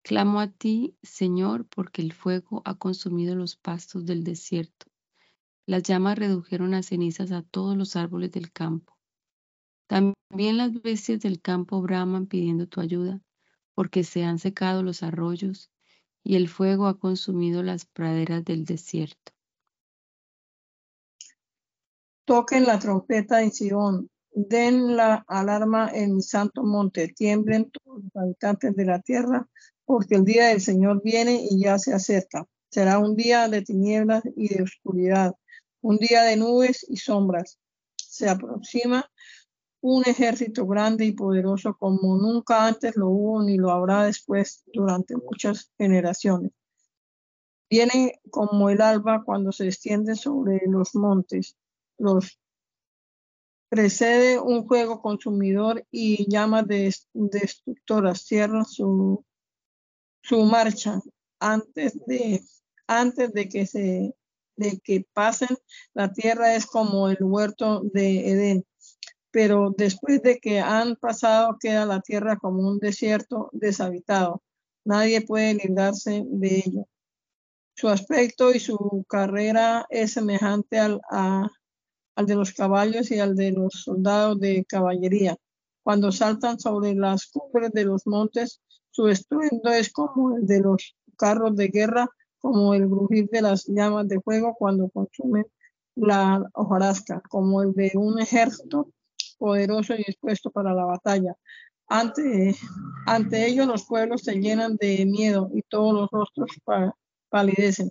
Clamo a ti, Señor, porque el fuego ha consumido los pastos del desierto. Las llamas redujeron a cenizas a todos los árboles del campo. También las bestias del campo braman pidiendo tu ayuda, porque se han secado los arroyos y el fuego ha consumido las praderas del desierto. Toquen la trompeta en Sion, den la alarma en mi santo monte, tiemblen todos los habitantes de la tierra, porque el día del Señor viene y ya se acerca. Será un día de tinieblas y de oscuridad, un día de nubes y sombras. Se aproxima un ejército grande y poderoso como nunca antes lo hubo ni lo habrá después durante muchas generaciones. Viene como el alba cuando se extiende sobre los montes. Los precede un fuego consumidor y llamas destructoras. Cierran su su marcha antes de, antes de que se de que pasen la tierra es como el huerto de Edén. pero después de que han pasado queda la tierra como un desierto deshabitado. Nadie puede librarse de ello. Su aspecto y su carrera es semejante al, al de los caballos y al de los soldados de caballería. Cuando saltan sobre las cumbres de los montes, su estruendo es como el de los carros de guerra, como el brujir de las llamas de fuego cuando consumen la hojarasca, como el de un ejército poderoso y dispuesto para la batalla. Ante, ante ellos los pueblos se llenan de miedo y todos los rostros palidecen.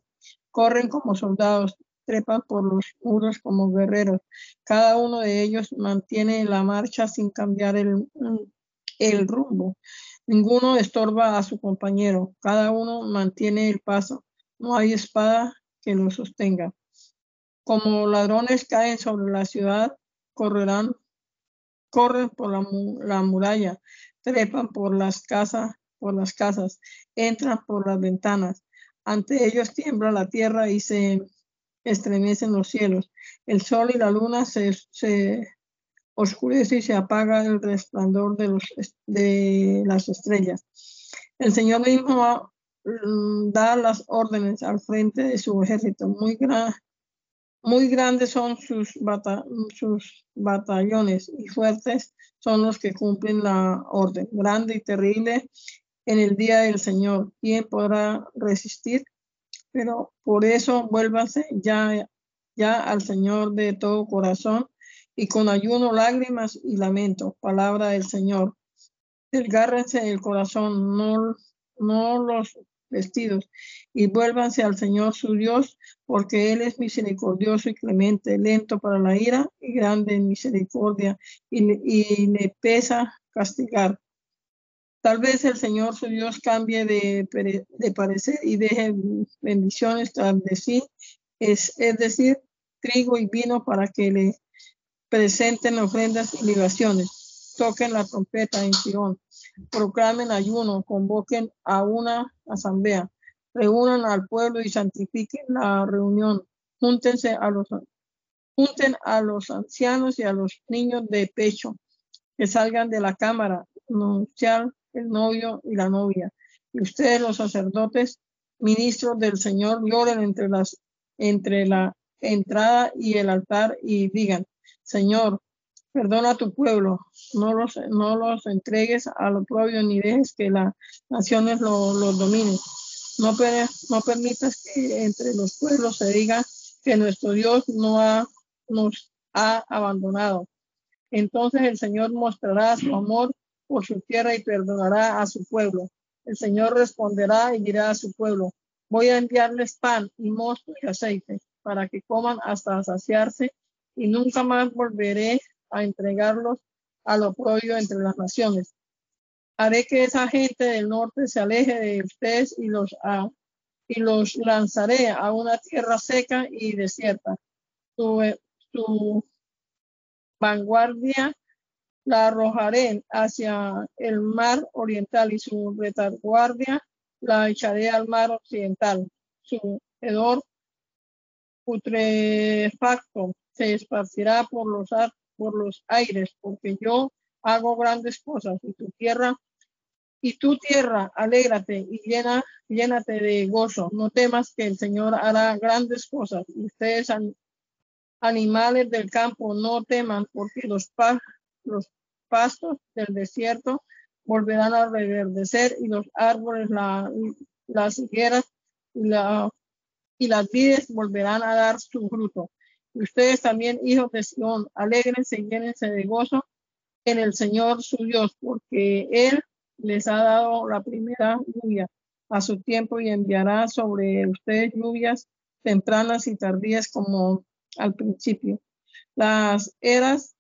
Corren como soldados, trepan por los muros como guerreros. Cada uno de ellos mantiene la marcha sin cambiar el, el rumbo. Ninguno estorba a su compañero. Cada uno mantiene el paso. No hay espada que lo sostenga. Como ladrones caen sobre la ciudad, correrán corren por la, muralla, trepan por las casas, por las casas, entran por las ventanas. Ante ellos tiembla la tierra y se estremecen los cielos. El sol y la luna se, se oscurece y se apaga el resplandor de, las estrellas. El Señor mismo mm, da las órdenes al frente de su ejército. Muy, gran, muy grandes son sus, batallones y fuertes son los que cumplen la orden. Grande y terrible en el día del Señor. ¿Quién podrá resistir? Pero por eso vuélvase ya al Señor de todo corazón y con ayuno, lágrimas y lamento. Palabra del Señor. Desgárrense el corazón, no, no los vestidos y vuélvanse al Señor su Dios, porque Él es misericordioso y clemente, lento para la ira y grande en misericordia, y, le pesa castigar. Tal vez el Señor su Dios cambie de, de parecer y deje bendiciones tras de sí, es, es decir, trigo y vino para que le presenten ofrendas y libaciones. Toquen la trompeta en Sion proclamen ayuno, convoquen a una asamblea, reúnan al pueblo y santifiquen la reunión, júntense a los junten a los ancianos y a los niños de pecho que salgan de la cámara, anunciar el novio y la novia. Y ustedes, los sacerdotes, ministros del Señor, lloren entre las entre la entrada y el altar y digan, Señor, Perdona a tu pueblo, no los, no los entregues a lo propio ni dejes que las naciones los lo dominen. No, no permitas que entre los pueblos se diga que nuestro Dios no ha, nos ha abandonado. Entonces el Señor mostrará su amor por su tierra y perdonará a su pueblo. El Señor responderá y dirá a su pueblo, voy a enviarles pan y mosto y aceite para que coman hasta saciarse y nunca más volveré a entregarlos a lo propio entre las naciones. Haré que esa gente del norte se aleje de ustedes y los, y los lanzaré a una tierra seca y desierta. Su, su vanguardia la arrojaré hacia el mar oriental y su retaguardia la echaré al mar occidental. Su hedor putrefacto se esparcirá por los por los aires, porque yo hago grandes cosas y tu tierra y tu tierra, alégrate y llena, llénate de gozo. No temas que el Señor hará grandes cosas. Ustedes, animales del campo, no teman, porque los, los pastos del desierto volverán a reverdecer y los árboles, la, las higueras y, la, y las vides volverán a dar su fruto. Ustedes también, hijos de Sion, alegrense y llénense de gozo en el Señor su Dios, porque Él les ha dado la primera lluvia a su tiempo y enviará sobre ustedes lluvias tempranas y tardías como al principio. Las eras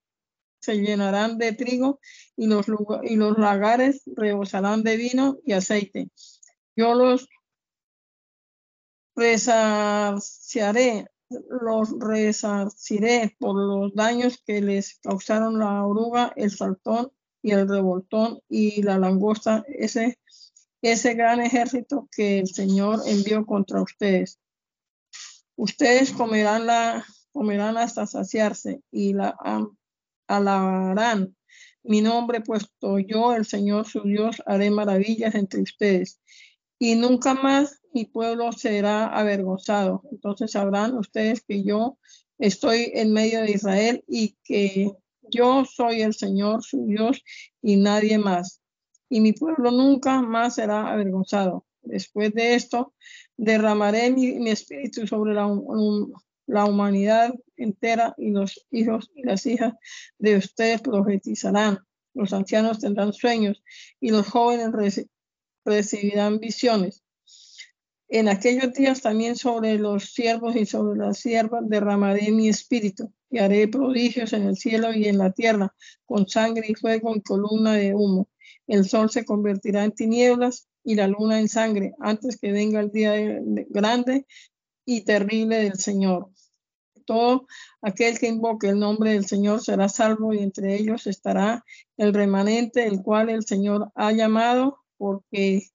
se llenarán de trigo y los, y los lagares rebosarán de vino y aceite. Yo los resarciaré los resarciré por los daños que les causaron la oruga, el saltón y el revoltón y la langosta, ese, ese gran ejército que el Señor envió contra ustedes. Ustedes comerán, la, comerán hasta saciarse y la alabarán mi nombre, puesto yo, el Señor su Dios, haré maravillas entre ustedes. Y nunca más mi pueblo será avergonzado. Entonces sabrán ustedes que yo estoy en medio de Israel y que yo soy el Señor su Dios y nadie más. Y mi pueblo nunca más será avergonzado. Después de esto, derramaré mi, espíritu sobre la, humanidad entera y los hijos y las hijas de ustedes profetizarán. Los ancianos tendrán sueños y los jóvenes recibirán visiones. En aquellos días también sobre los siervos y sobre las siervas derramaré mi espíritu y haré prodigios en el cielo y en la tierra, con sangre y fuego y columna de humo. El sol se convertirá en tinieblas y la luna en sangre antes que venga el día grande y terrible del Señor. Todo aquel que invoque el nombre del Señor será salvo y entre ellos estará el remanente, el cual el Señor ha llamado, porque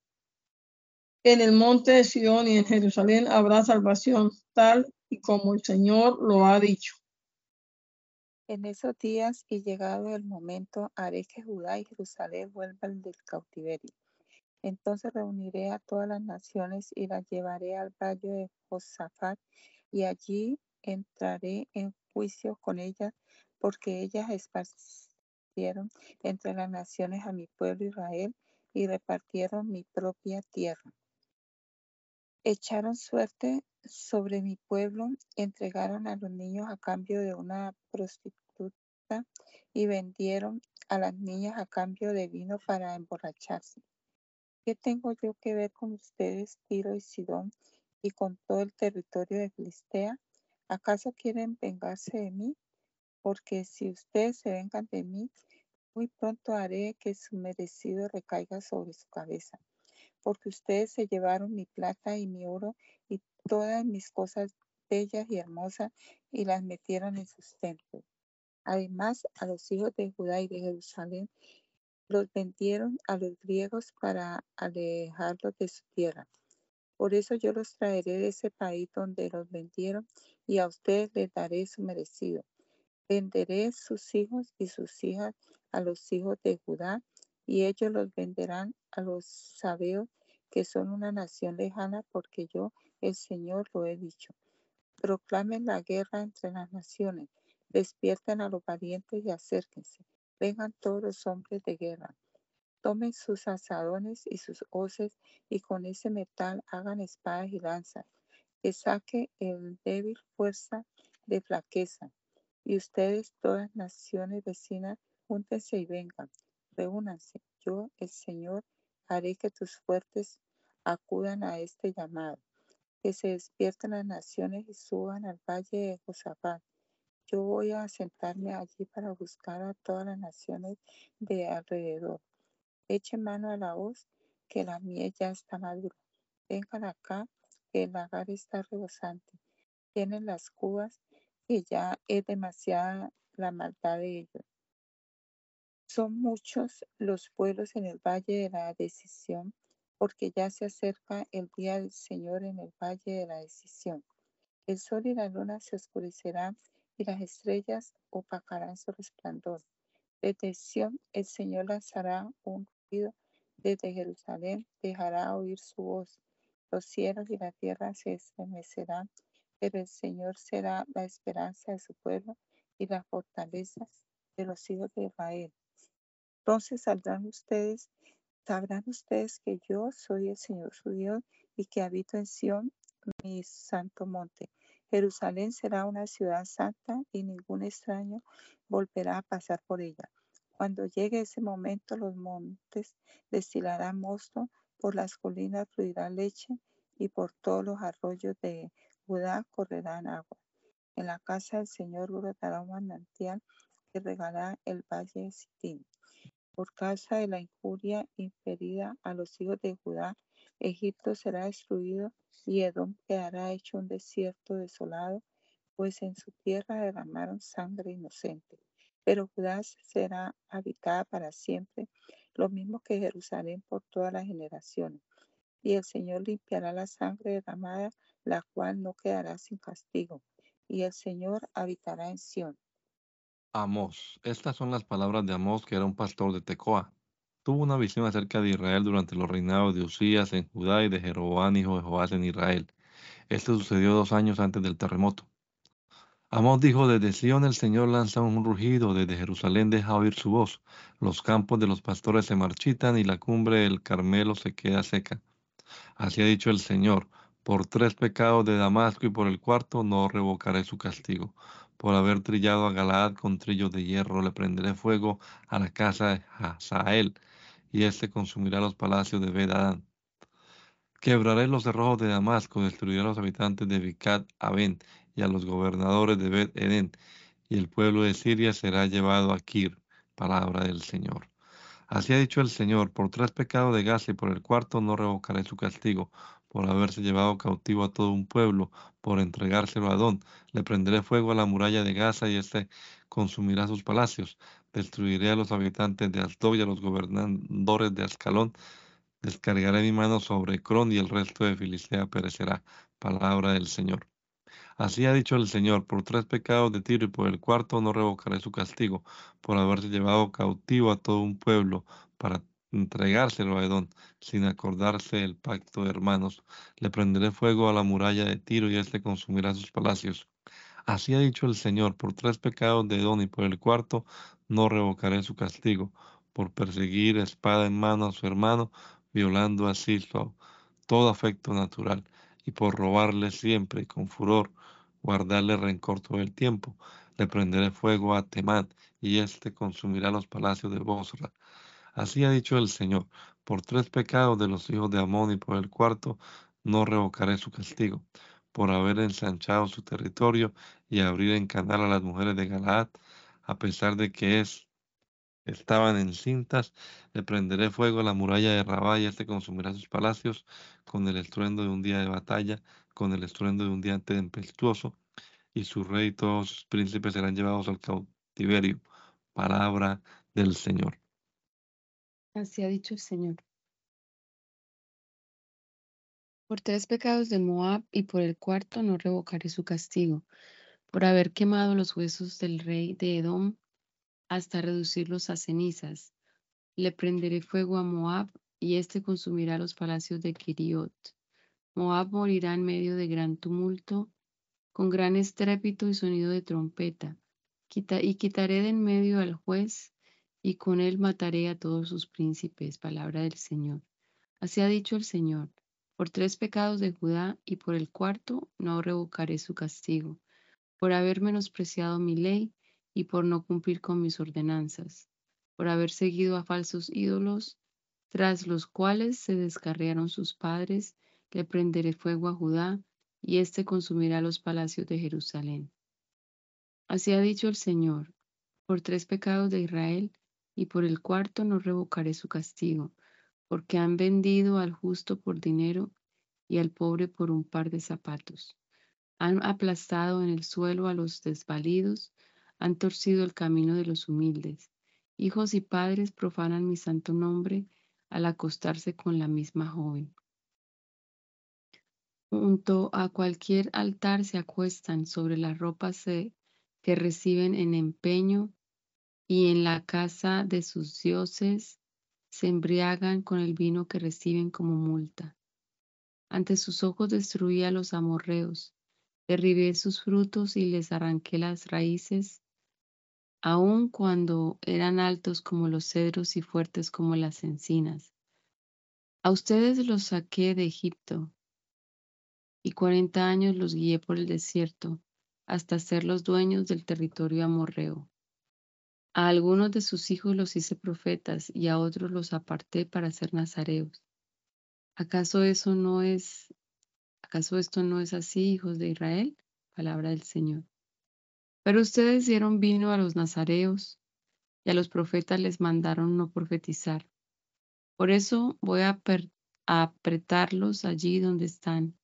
en el monte de Sion y en Jerusalén habrá salvación, tal y como el Señor lo ha dicho. En esos días y llegado el momento, haré que Judá y Jerusalén vuelvan del cautiverio. Entonces reuniré a todas las naciones y las llevaré al valle de Josafat y allí entraré en juicio con ellas porque ellas esparcieron entre las naciones a mi pueblo Israel y repartieron mi propia tierra. Echaron suerte sobre mi pueblo, entregaron a los niños a cambio de una prostituta y vendieron a las niñas a cambio de vino para emborracharse. ¿Qué tengo yo que ver con ustedes, Tiro y Sidón, y con todo el territorio de Filistea? ¿Acaso quieren vengarse de mí? Porque si ustedes se vengan de mí, muy pronto haré que su merecido recaiga sobre su cabeza. Porque ustedes se llevaron mi plata y mi oro y todas mis cosas bellas y hermosas y las metieron en sus templos. Además, a los hijos de Judá y de Jerusalén los vendieron a los griegos para alejarlos de su tierra. Por eso yo los traeré de ese país donde los vendieron y a ustedes les daré su merecido. Venderé sus hijos y sus hijas a los hijos de Judá y ellos los venderán a los sabeos que son una nación lejana porque yo, el Señor, lo he dicho. Proclamen la guerra entre las naciones, despierten a los valientes y acérquense. Vengan todos los hombres de guerra. Tomen sus asadones y sus hoces y con ese metal hagan espadas y lanzas que saque el débil fuerza de flaqueza. Y ustedes, todas naciones vecinas, júntense y vengan, reúnanse. Yo, el Señor, haré que tus fuertes acudan a este llamado, que se despierten las naciones y suban al valle de Josafat. Yo voy a sentarme allí para buscar a todas las naciones de alrededor. Echen mano a la hoz, que la miel ya está madura. Vengan acá el lagar está rebosante. Tienen las cubas y ya es demasiada la maldad de ellos. Son muchos los pueblos en el valle de la decisión, porque ya se acerca el día del Señor en el valle de la decisión. El sol y la luna se oscurecerán y las estrellas opacarán su resplandor. Desde el Señor lanzará un ruido, desde Jerusalén dejará oír su voz. Los cielos y la tierra se estremecerán, pero el Señor será la esperanza de su pueblo y la fortaleza de los hijos de Israel. Entonces saldrán ustedes, sabrán ustedes que yo soy el Señor su Dios y que habito en Sión, mi santo monte. Jerusalén será una ciudad santa y ningún extraño volverá a pasar por ella. Cuando llegue ese momento, los montes destilarán mosto por las colinas fluirá leche y por todos los arroyos de Judá correrán agua. En la casa del Señor brotará un manantial que regará el valle de Sitín. Por causa de la injuria inferida a los hijos de Judá, Egipto será destruido y Edom quedará hecho un desierto desolado, pues en su tierra derramaron sangre inocente. Pero Judá será habitada para siempre lo mismo que Jerusalén por todas las generaciones. Y el Señor limpiará la sangre derramada, la cual no quedará sin castigo. Y el Señor habitará en Sión. Amós. Estas son las palabras de Amós, que era un pastor de Tecoa. Tuvo una visión acerca de Israel durante los reinados de Usías en Judá y de Jeroboam, hijo de Joás, en Israel. Esto sucedió dos años antes del terremoto. Amós dijo, desde Sion el Señor lanza un rugido, desde Jerusalén deja oír su voz. Los campos de los pastores se marchitan y la cumbre del Carmelo se queda seca. Así ha dicho el Señor, por tres pecados de Damasco y por el cuarto no revocaré su castigo por haber trillado a Galaad con trillos de hierro, le prenderé fuego a la casa de Hazael, y éste consumirá los palacios de Bedadán. Quebraré los cerrojos de Damasco, destruiré a los habitantes de Bicat Aben y a los gobernadores de Bet Eden, y el pueblo de Siria será llevado a Kir, palabra del Señor. Así ha dicho el Señor, por tres pecados de Gaza y por el cuarto no revocaré su castigo, por haberse llevado cautivo a todo un pueblo, por entregárselo a Adón. Le prenderé fuego a la muralla de Gaza y éste consumirá sus palacios. Destruiré a los habitantes de Asdod y a los gobernadores de Ascalón. Descargaré mi mano sobre Cron y el resto de Filistea perecerá. Palabra del Señor. Así ha dicho el Señor, por tres pecados de Tiro y por el cuarto no revocaré su castigo, por haberse llevado cautivo a todo un pueblo, para entregárselo a Edón, sin acordarse el pacto de hermanos. Le prenderé fuego a la muralla de Tiro y éste consumirá sus palacios. Así ha dicho el Señor, por tres pecados de Edón y por el cuarto no revocaré su castigo, por perseguir espada en mano a su hermano, violando así todo afecto natural, y por robarle siempre con furor, guardarle rencor todo el tiempo. Le prenderé fuego a Temán, y éste consumirá los palacios de Bosra. Así ha dicho el Señor, por tres pecados de los hijos de Amón y por el cuarto no revocaré su castigo, por haber ensanchado su territorio y abrir en canal a las mujeres de Galaad, a pesar de que es, estaban encintas, le prenderé fuego a la muralla de Rabá y este consumirá sus palacios con el estruendo de un día de batalla, con el estruendo de un día tempestuoso, y su rey y todos sus príncipes serán llevados al cautiverio. Palabra del Señor. Así ha dicho el Señor. Por tres pecados de Moab y por el cuarto no revocaré su castigo, por haber quemado los huesos del rey de Edom hasta reducirlos a cenizas. Le prenderé fuego a Moab y éste consumirá los palacios de Kiriot. Moab morirá en medio de gran tumulto, con gran estrépito y sonido de trompeta. y quitaré de en medio al juez y con él mataré a todos sus príncipes. Palabra del Señor. Así ha dicho el Señor. Por tres pecados de Judá y por el cuarto no revocaré su castigo, por haber menospreciado mi ley y por no cumplir con mis ordenanzas, por haber seguido a falsos ídolos, tras los cuales se descarriaron sus padres, le prenderé fuego a Judá y éste consumirá los palacios de Jerusalén. Así ha dicho el Señor, por tres pecados de Israel y por el cuarto no revocaré su castigo, porque han vendido al justo por dinero y al pobre por un par de zapatos. Han aplastado en el suelo a los desvalidos, han torcido el camino de los humildes. Hijos y padres profanan mi santo nombre al acostarse con la misma joven. Junto a cualquier altar se acuestan sobre las ropas que reciben en empeño y en la casa de sus dioses se embriagan con el vino que reciben como multa. Ante sus ojos destruí a los amorreos, derribé sus frutos y les arranqué las raíces, aun cuando eran altos como los cedros y fuertes como las encinas. A ustedes los saqué de Egipto, y cuarenta años los guié por el desierto, hasta ser los dueños del territorio amorreo. A algunos de sus hijos los hice profetas y a otros los aparté para ser nazareos. ¿Acaso eso no es, acaso esto no es así, hijos de Israel? Palabra del Señor. Pero ustedes dieron vino a los nazareos y a los profetas les mandaron no profetizar. Por eso voy a, a apretarlos allí donde están,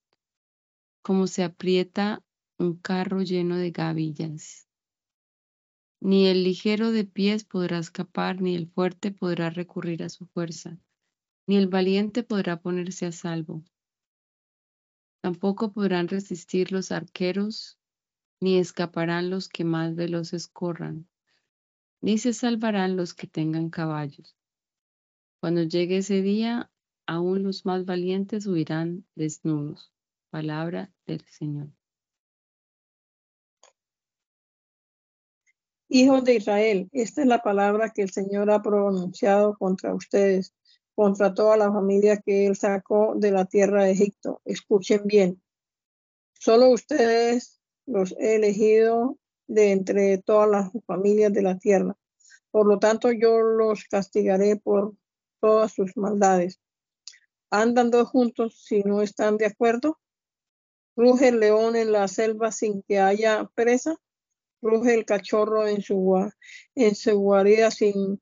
como se aprieta un carro lleno de gavillas. Ni el ligero de pies podrá escapar, ni el fuerte podrá recurrir a su fuerza, ni el valiente podrá ponerse a salvo. Tampoco podrán resistir los arqueros, ni escaparán los que más veloces corran. ni se salvarán los que tengan caballos. Cuando llegue ese día, aún los más valientes huirán desnudos. Palabra del Señor. Hijos de Israel, esta es la palabra que el Señor ha pronunciado contra ustedes, contra toda la familia que Él sacó de la tierra de Egipto. Escuchen bien. Solo ustedes los he elegido de entre todas las familias de la tierra. Por lo tanto, yo los castigaré por todas sus maldades. ¿Andan dos juntos si no están de acuerdo? ¿Ruge el león en la selva sin que haya presa? Ruge el cachorro en su, en su guarida sin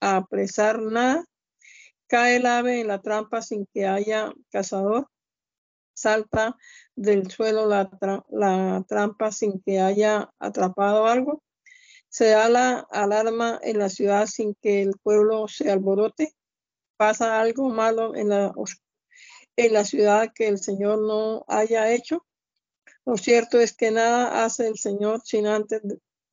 apresar nada, cae el ave en la trampa sin que haya cazador, salta del suelo la, trampa sin que haya atrapado algo, se da la alarma en la ciudad sin que el pueblo se alborote, pasa algo malo en la ciudad que el Señor no haya hecho, lo cierto es que nada hace el Señor sin antes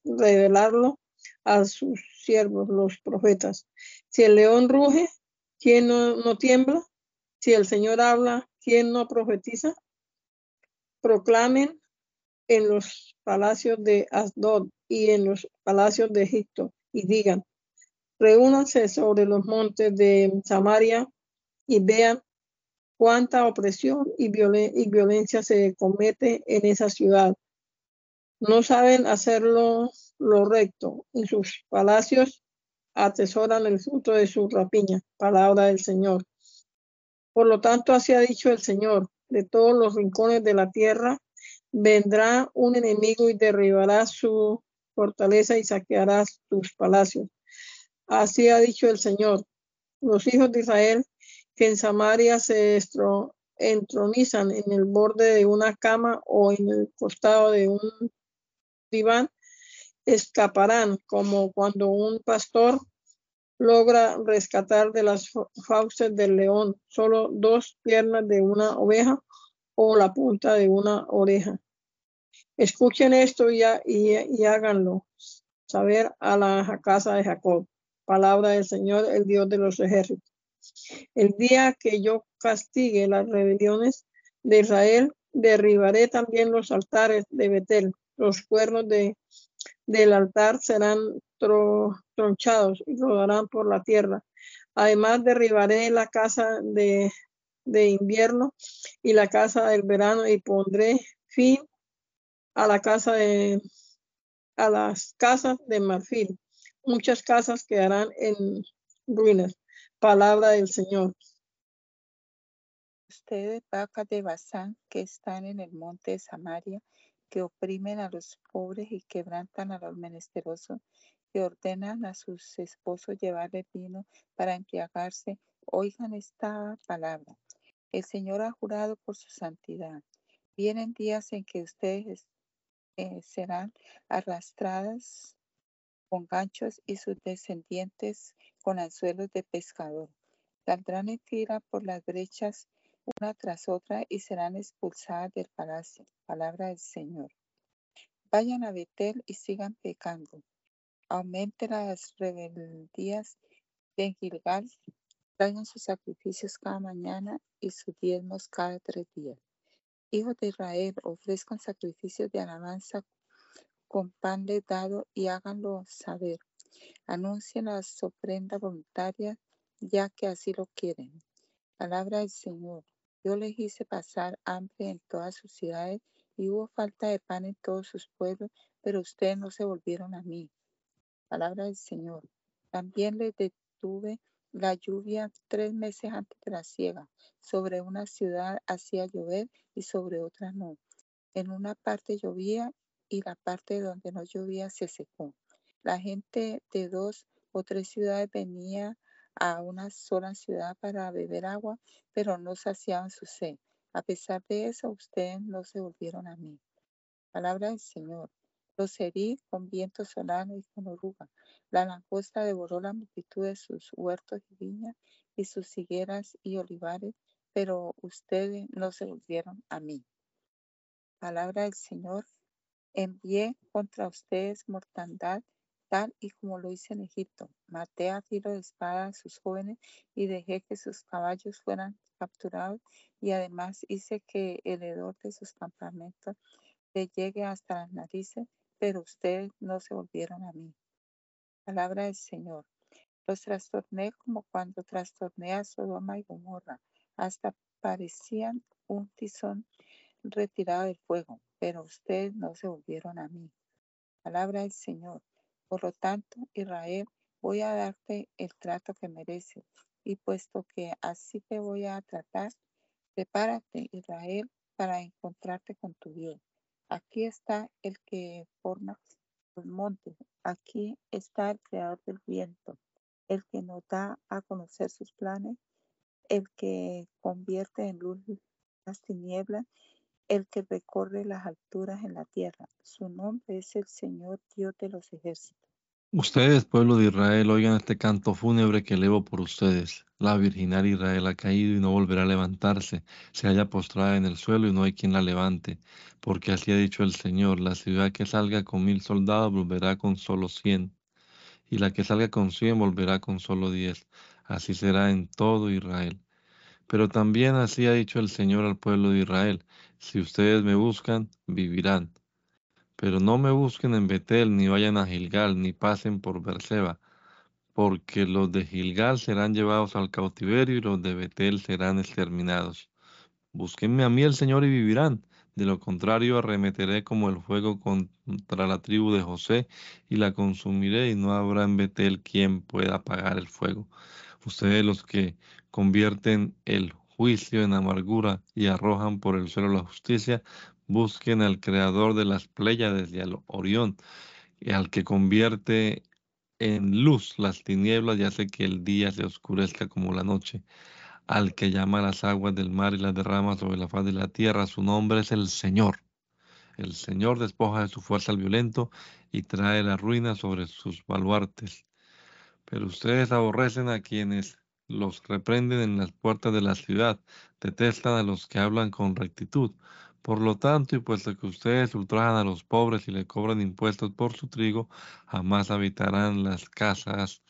revelarlo a sus siervos, los profetas. Si el león ruge, ¿quién no, tiembla? Si el Señor habla, ¿quién no profetiza? Proclamen en los palacios de Asdod y en los palacios de Egipto y digan, reúnanse sobre los montes de Samaria y vean cuánta opresión y, violencia se comete en esa ciudad. No saben hacerlo lo recto. En sus palacios atesoran el fruto de su rapiña. Palabra del Señor. Por lo tanto, así ha dicho el Señor, de todos los rincones de la tierra vendrá un enemigo y derribará su fortaleza y saqueará tus palacios. Así ha dicho el Señor. Los hijos de Israel que en Samaria se entronizan en el borde de una cama o en el costado de un diván, escaparán como cuando un pastor logra rescatar de las fauces del león solo dos piernas de una oveja o la punta de una oreja. Escuchen esto y, y háganlo saber a la casa de Jacob. Palabra del Señor, el Dios de los ejércitos. El día que yo castigue las rebeliones de Israel, derribaré también los altares de Betel. Los cuernos de, del altar serán tronchados y rodarán por la tierra. Además, derribaré la casa de, de invierno y la casa del verano y pondré fin a la casa de a las casas de marfil. Muchas casas quedarán en ruinas. Palabra del Señor. Ustedes, vacas de Bazán, que están en el monte de Samaria, que oprimen a los pobres y quebrantan a los menesterosos, que ordenan a sus esposos llevarle vino para embriagarse, oigan esta palabra. El Señor ha jurado por su santidad. Vienen días en que ustedes eh, serán arrastradas con ganchos y sus descendientes con anzuelos de pescador. Saldrán en fila por las brechas una tras otra y serán expulsadas del palacio. Palabra del Señor. Vayan a Betel y sigan pecando. Aumenten las rebeldías de Gilgal. Traigan sus sacrificios cada mañana y sus diezmos cada tres días. Hijos de Israel, ofrezcan sacrificios de alabanza con pan de dado y háganlo saber. Anuncien las ofrendas voluntarias, ya que así lo quieren. Palabra del Señor. Yo les hice pasar hambre en todas sus ciudades y hubo falta de pan en todos sus pueblos, pero ustedes no se volvieron a mí. Palabra del Señor. También les detuve la lluvia tres meses antes de la siega. Sobre una ciudad hacía llover y sobre otra no. En una parte llovía y la parte donde no llovía se secó. La gente de dos o tres ciudades venía a una sola ciudad para beber agua, pero no saciaban su sed. A pesar de eso, ustedes no se volvieron a mí. Palabra del Señor. Los herí con viento solano y con oruga. La langosta devoró la multitud de sus huertos y viñas y sus higueras y olivares, pero ustedes no se volvieron a mí. Palabra del Señor. Envié contra ustedes mortandad tal y como lo hice en Egipto. Maté a tiro de espada a sus jóvenes y dejé que sus caballos fueran capturados y además hice que el hedor de sus campamentos le llegue hasta las narices, pero ustedes no se volvieron a mí. Palabra del Señor. Los trastorné como cuando trastorné a Sodoma y Gomorra, hasta parecían un tizón retirado del fuego, pero ustedes no se volvieron a mí. Palabra del Señor. Por lo tanto, Israel, voy a darte el trato que mereces, y puesto que así te voy a tratar, prepárate, Israel, para encontrarte con tu bien. Aquí está el que forma los montes, aquí está el creador del viento, el que nos da a conocer sus planes, el que convierte en luz las tinieblas, el que recorre las alturas en la tierra. Su nombre es el Señor Dios de los ejércitos. Ustedes, pueblo de Israel, oigan este canto fúnebre que elevo por ustedes. La virginal Israel ha caído y no volverá a levantarse. Se haya postrada en el suelo y no hay quien la levante. Porque así ha dicho el Señor, la ciudad que salga con mil soldados volverá con solo cien y la que salga con cien volverá con solo diez. Así será en todo Israel. Pero también así ha dicho el Señor al pueblo de Israel, si ustedes me buscan, vivirán. Pero no me busquen en Betel, ni vayan a Gilgal, ni pasen por Berseba, porque los de Gilgal serán llevados al cautiverio y los de Betel serán exterminados. Búsquenme a mí el Señor y vivirán de lo contrario, arremeteré como el fuego contra la tribu de José y la consumiré y no habrá en Betel quien pueda apagar el fuego. Ustedes los que convierten el juicio en amargura y arrojan por el suelo la justicia, busquen al creador de las pléyades y al Orión, y al que convierte en luz las tinieblas y hace que el día se oscurezca como la noche al que llama las aguas del mar y las derrama sobre la faz de la tierra. Su nombre es el Señor. El Señor despoja de su fuerza al violento y trae la ruina sobre sus baluartes. Pero ustedes aborrecen a quienes los reprenden en las puertas de la ciudad, detestan a los que hablan con rectitud. Por lo tanto, y puesto que ustedes ultrajan a los pobres y le cobran impuestos por su trigo, jamás habitarán las casas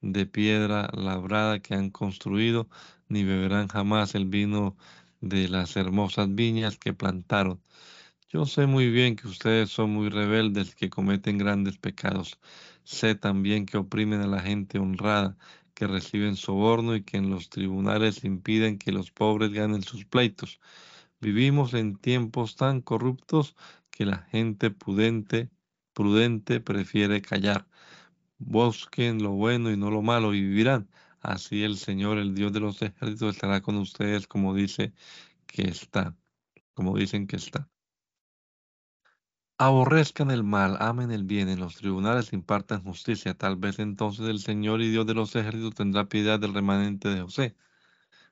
de piedra labrada que han construido, ni beberán jamás el vino de las hermosas viñas que plantaron. Yo sé muy bien que ustedes son muy rebeldes, que cometen grandes pecados. Sé también que oprimen a la gente honrada, que reciben soborno y que en los tribunales impiden que los pobres ganen sus pleitos. Vivimos en tiempos tan corruptos que la gente prudente, prudente prefiere callar. Busquen lo bueno y no lo malo y vivirán. Así el Señor, el Dios de los ejércitos, estará con ustedes como dice que está, como dicen que está. Aborrezcan el mal, amen el bien, en los tribunales impartan justicia. Tal vez entonces el Señor y Dios de los ejércitos tendrá piedad del remanente de José.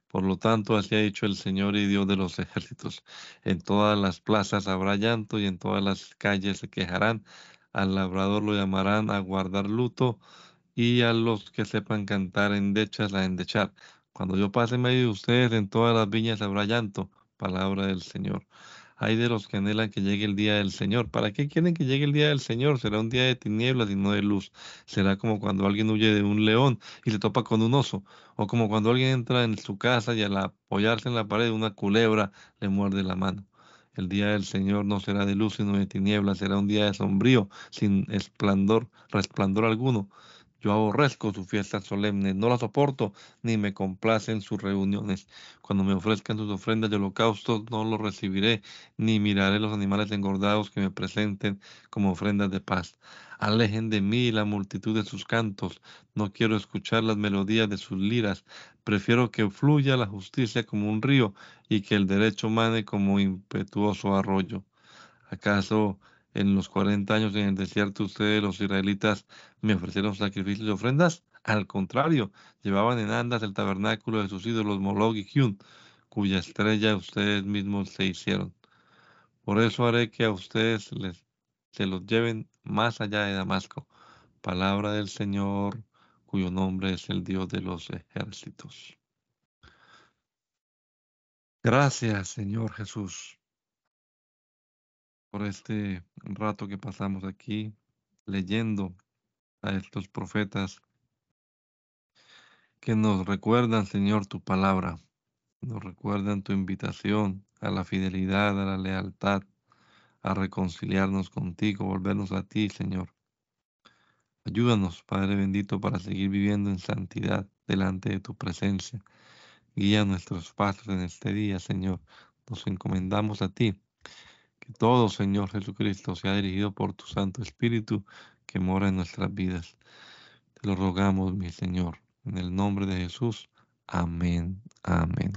Por lo tanto, así ha dicho el Señor y Dios de los ejércitos. En todas las plazas habrá llanto y en todas las calles se quejarán. Al labrador lo llamarán a guardar luto y a los que sepan cantar endechas a endechar. Cuando yo pase en medio de ustedes, en todas las viñas habrá llanto, palabra del Señor. Hay de los que anhelan que llegue el día del Señor. ¿Para qué quieren que llegue el día del Señor? Será un día de tinieblas y no de luz. Será como cuando alguien huye de un león y se topa con un oso. O como cuando alguien entra en su casa y al apoyarse en la pared una culebra le muerde la mano. El día del Señor no será de luz sino de tinieblas. Será un día de sombrío, sin esplendor, resplandor alguno yo aborrezco sus fiestas solemnes, no las soporto, ni me complacen sus reuniones. Cuando me ofrezcan sus ofrendas de holocausto, no los recibiré, ni miraré los animales engordados que me presenten como ofrendas de paz. Alejen de mí la multitud de sus cantos, no quiero escuchar las melodías de sus liras, prefiero que fluya la justicia como un río y que el derecho mane como impetuoso arroyo. ¿Acaso en los 40 años en el desierto ustedes, los israelitas, me ofrecieron sacrificios y ofrendas. Al contrario, llevaban en andas el tabernáculo de sus ídolos Moloch y Hyun, cuya estrella ustedes mismos se hicieron. Por eso haré que a ustedes se los lleven más allá de Damasco. Palabra del Señor, cuyo nombre es el Dios de los ejércitos. Gracias, Señor Jesús por este rato que pasamos aquí leyendo a estos profetas que nos recuerdan, Señor, tu palabra, nos recuerdan tu invitación a la fidelidad, a la lealtad, a reconciliarnos contigo, volvernos a ti, Señor. Ayúdanos, Padre bendito, para seguir viviendo en santidad delante de tu presencia. Guía nuestros pasos en este día, Señor. Nos encomendamos a ti. Todo, Señor Jesucristo, sea dirigido por tu Santo Espíritu que mora en nuestras vidas. Te lo rogamos, mi Señor. En el nombre de Jesús. Amén. Amén.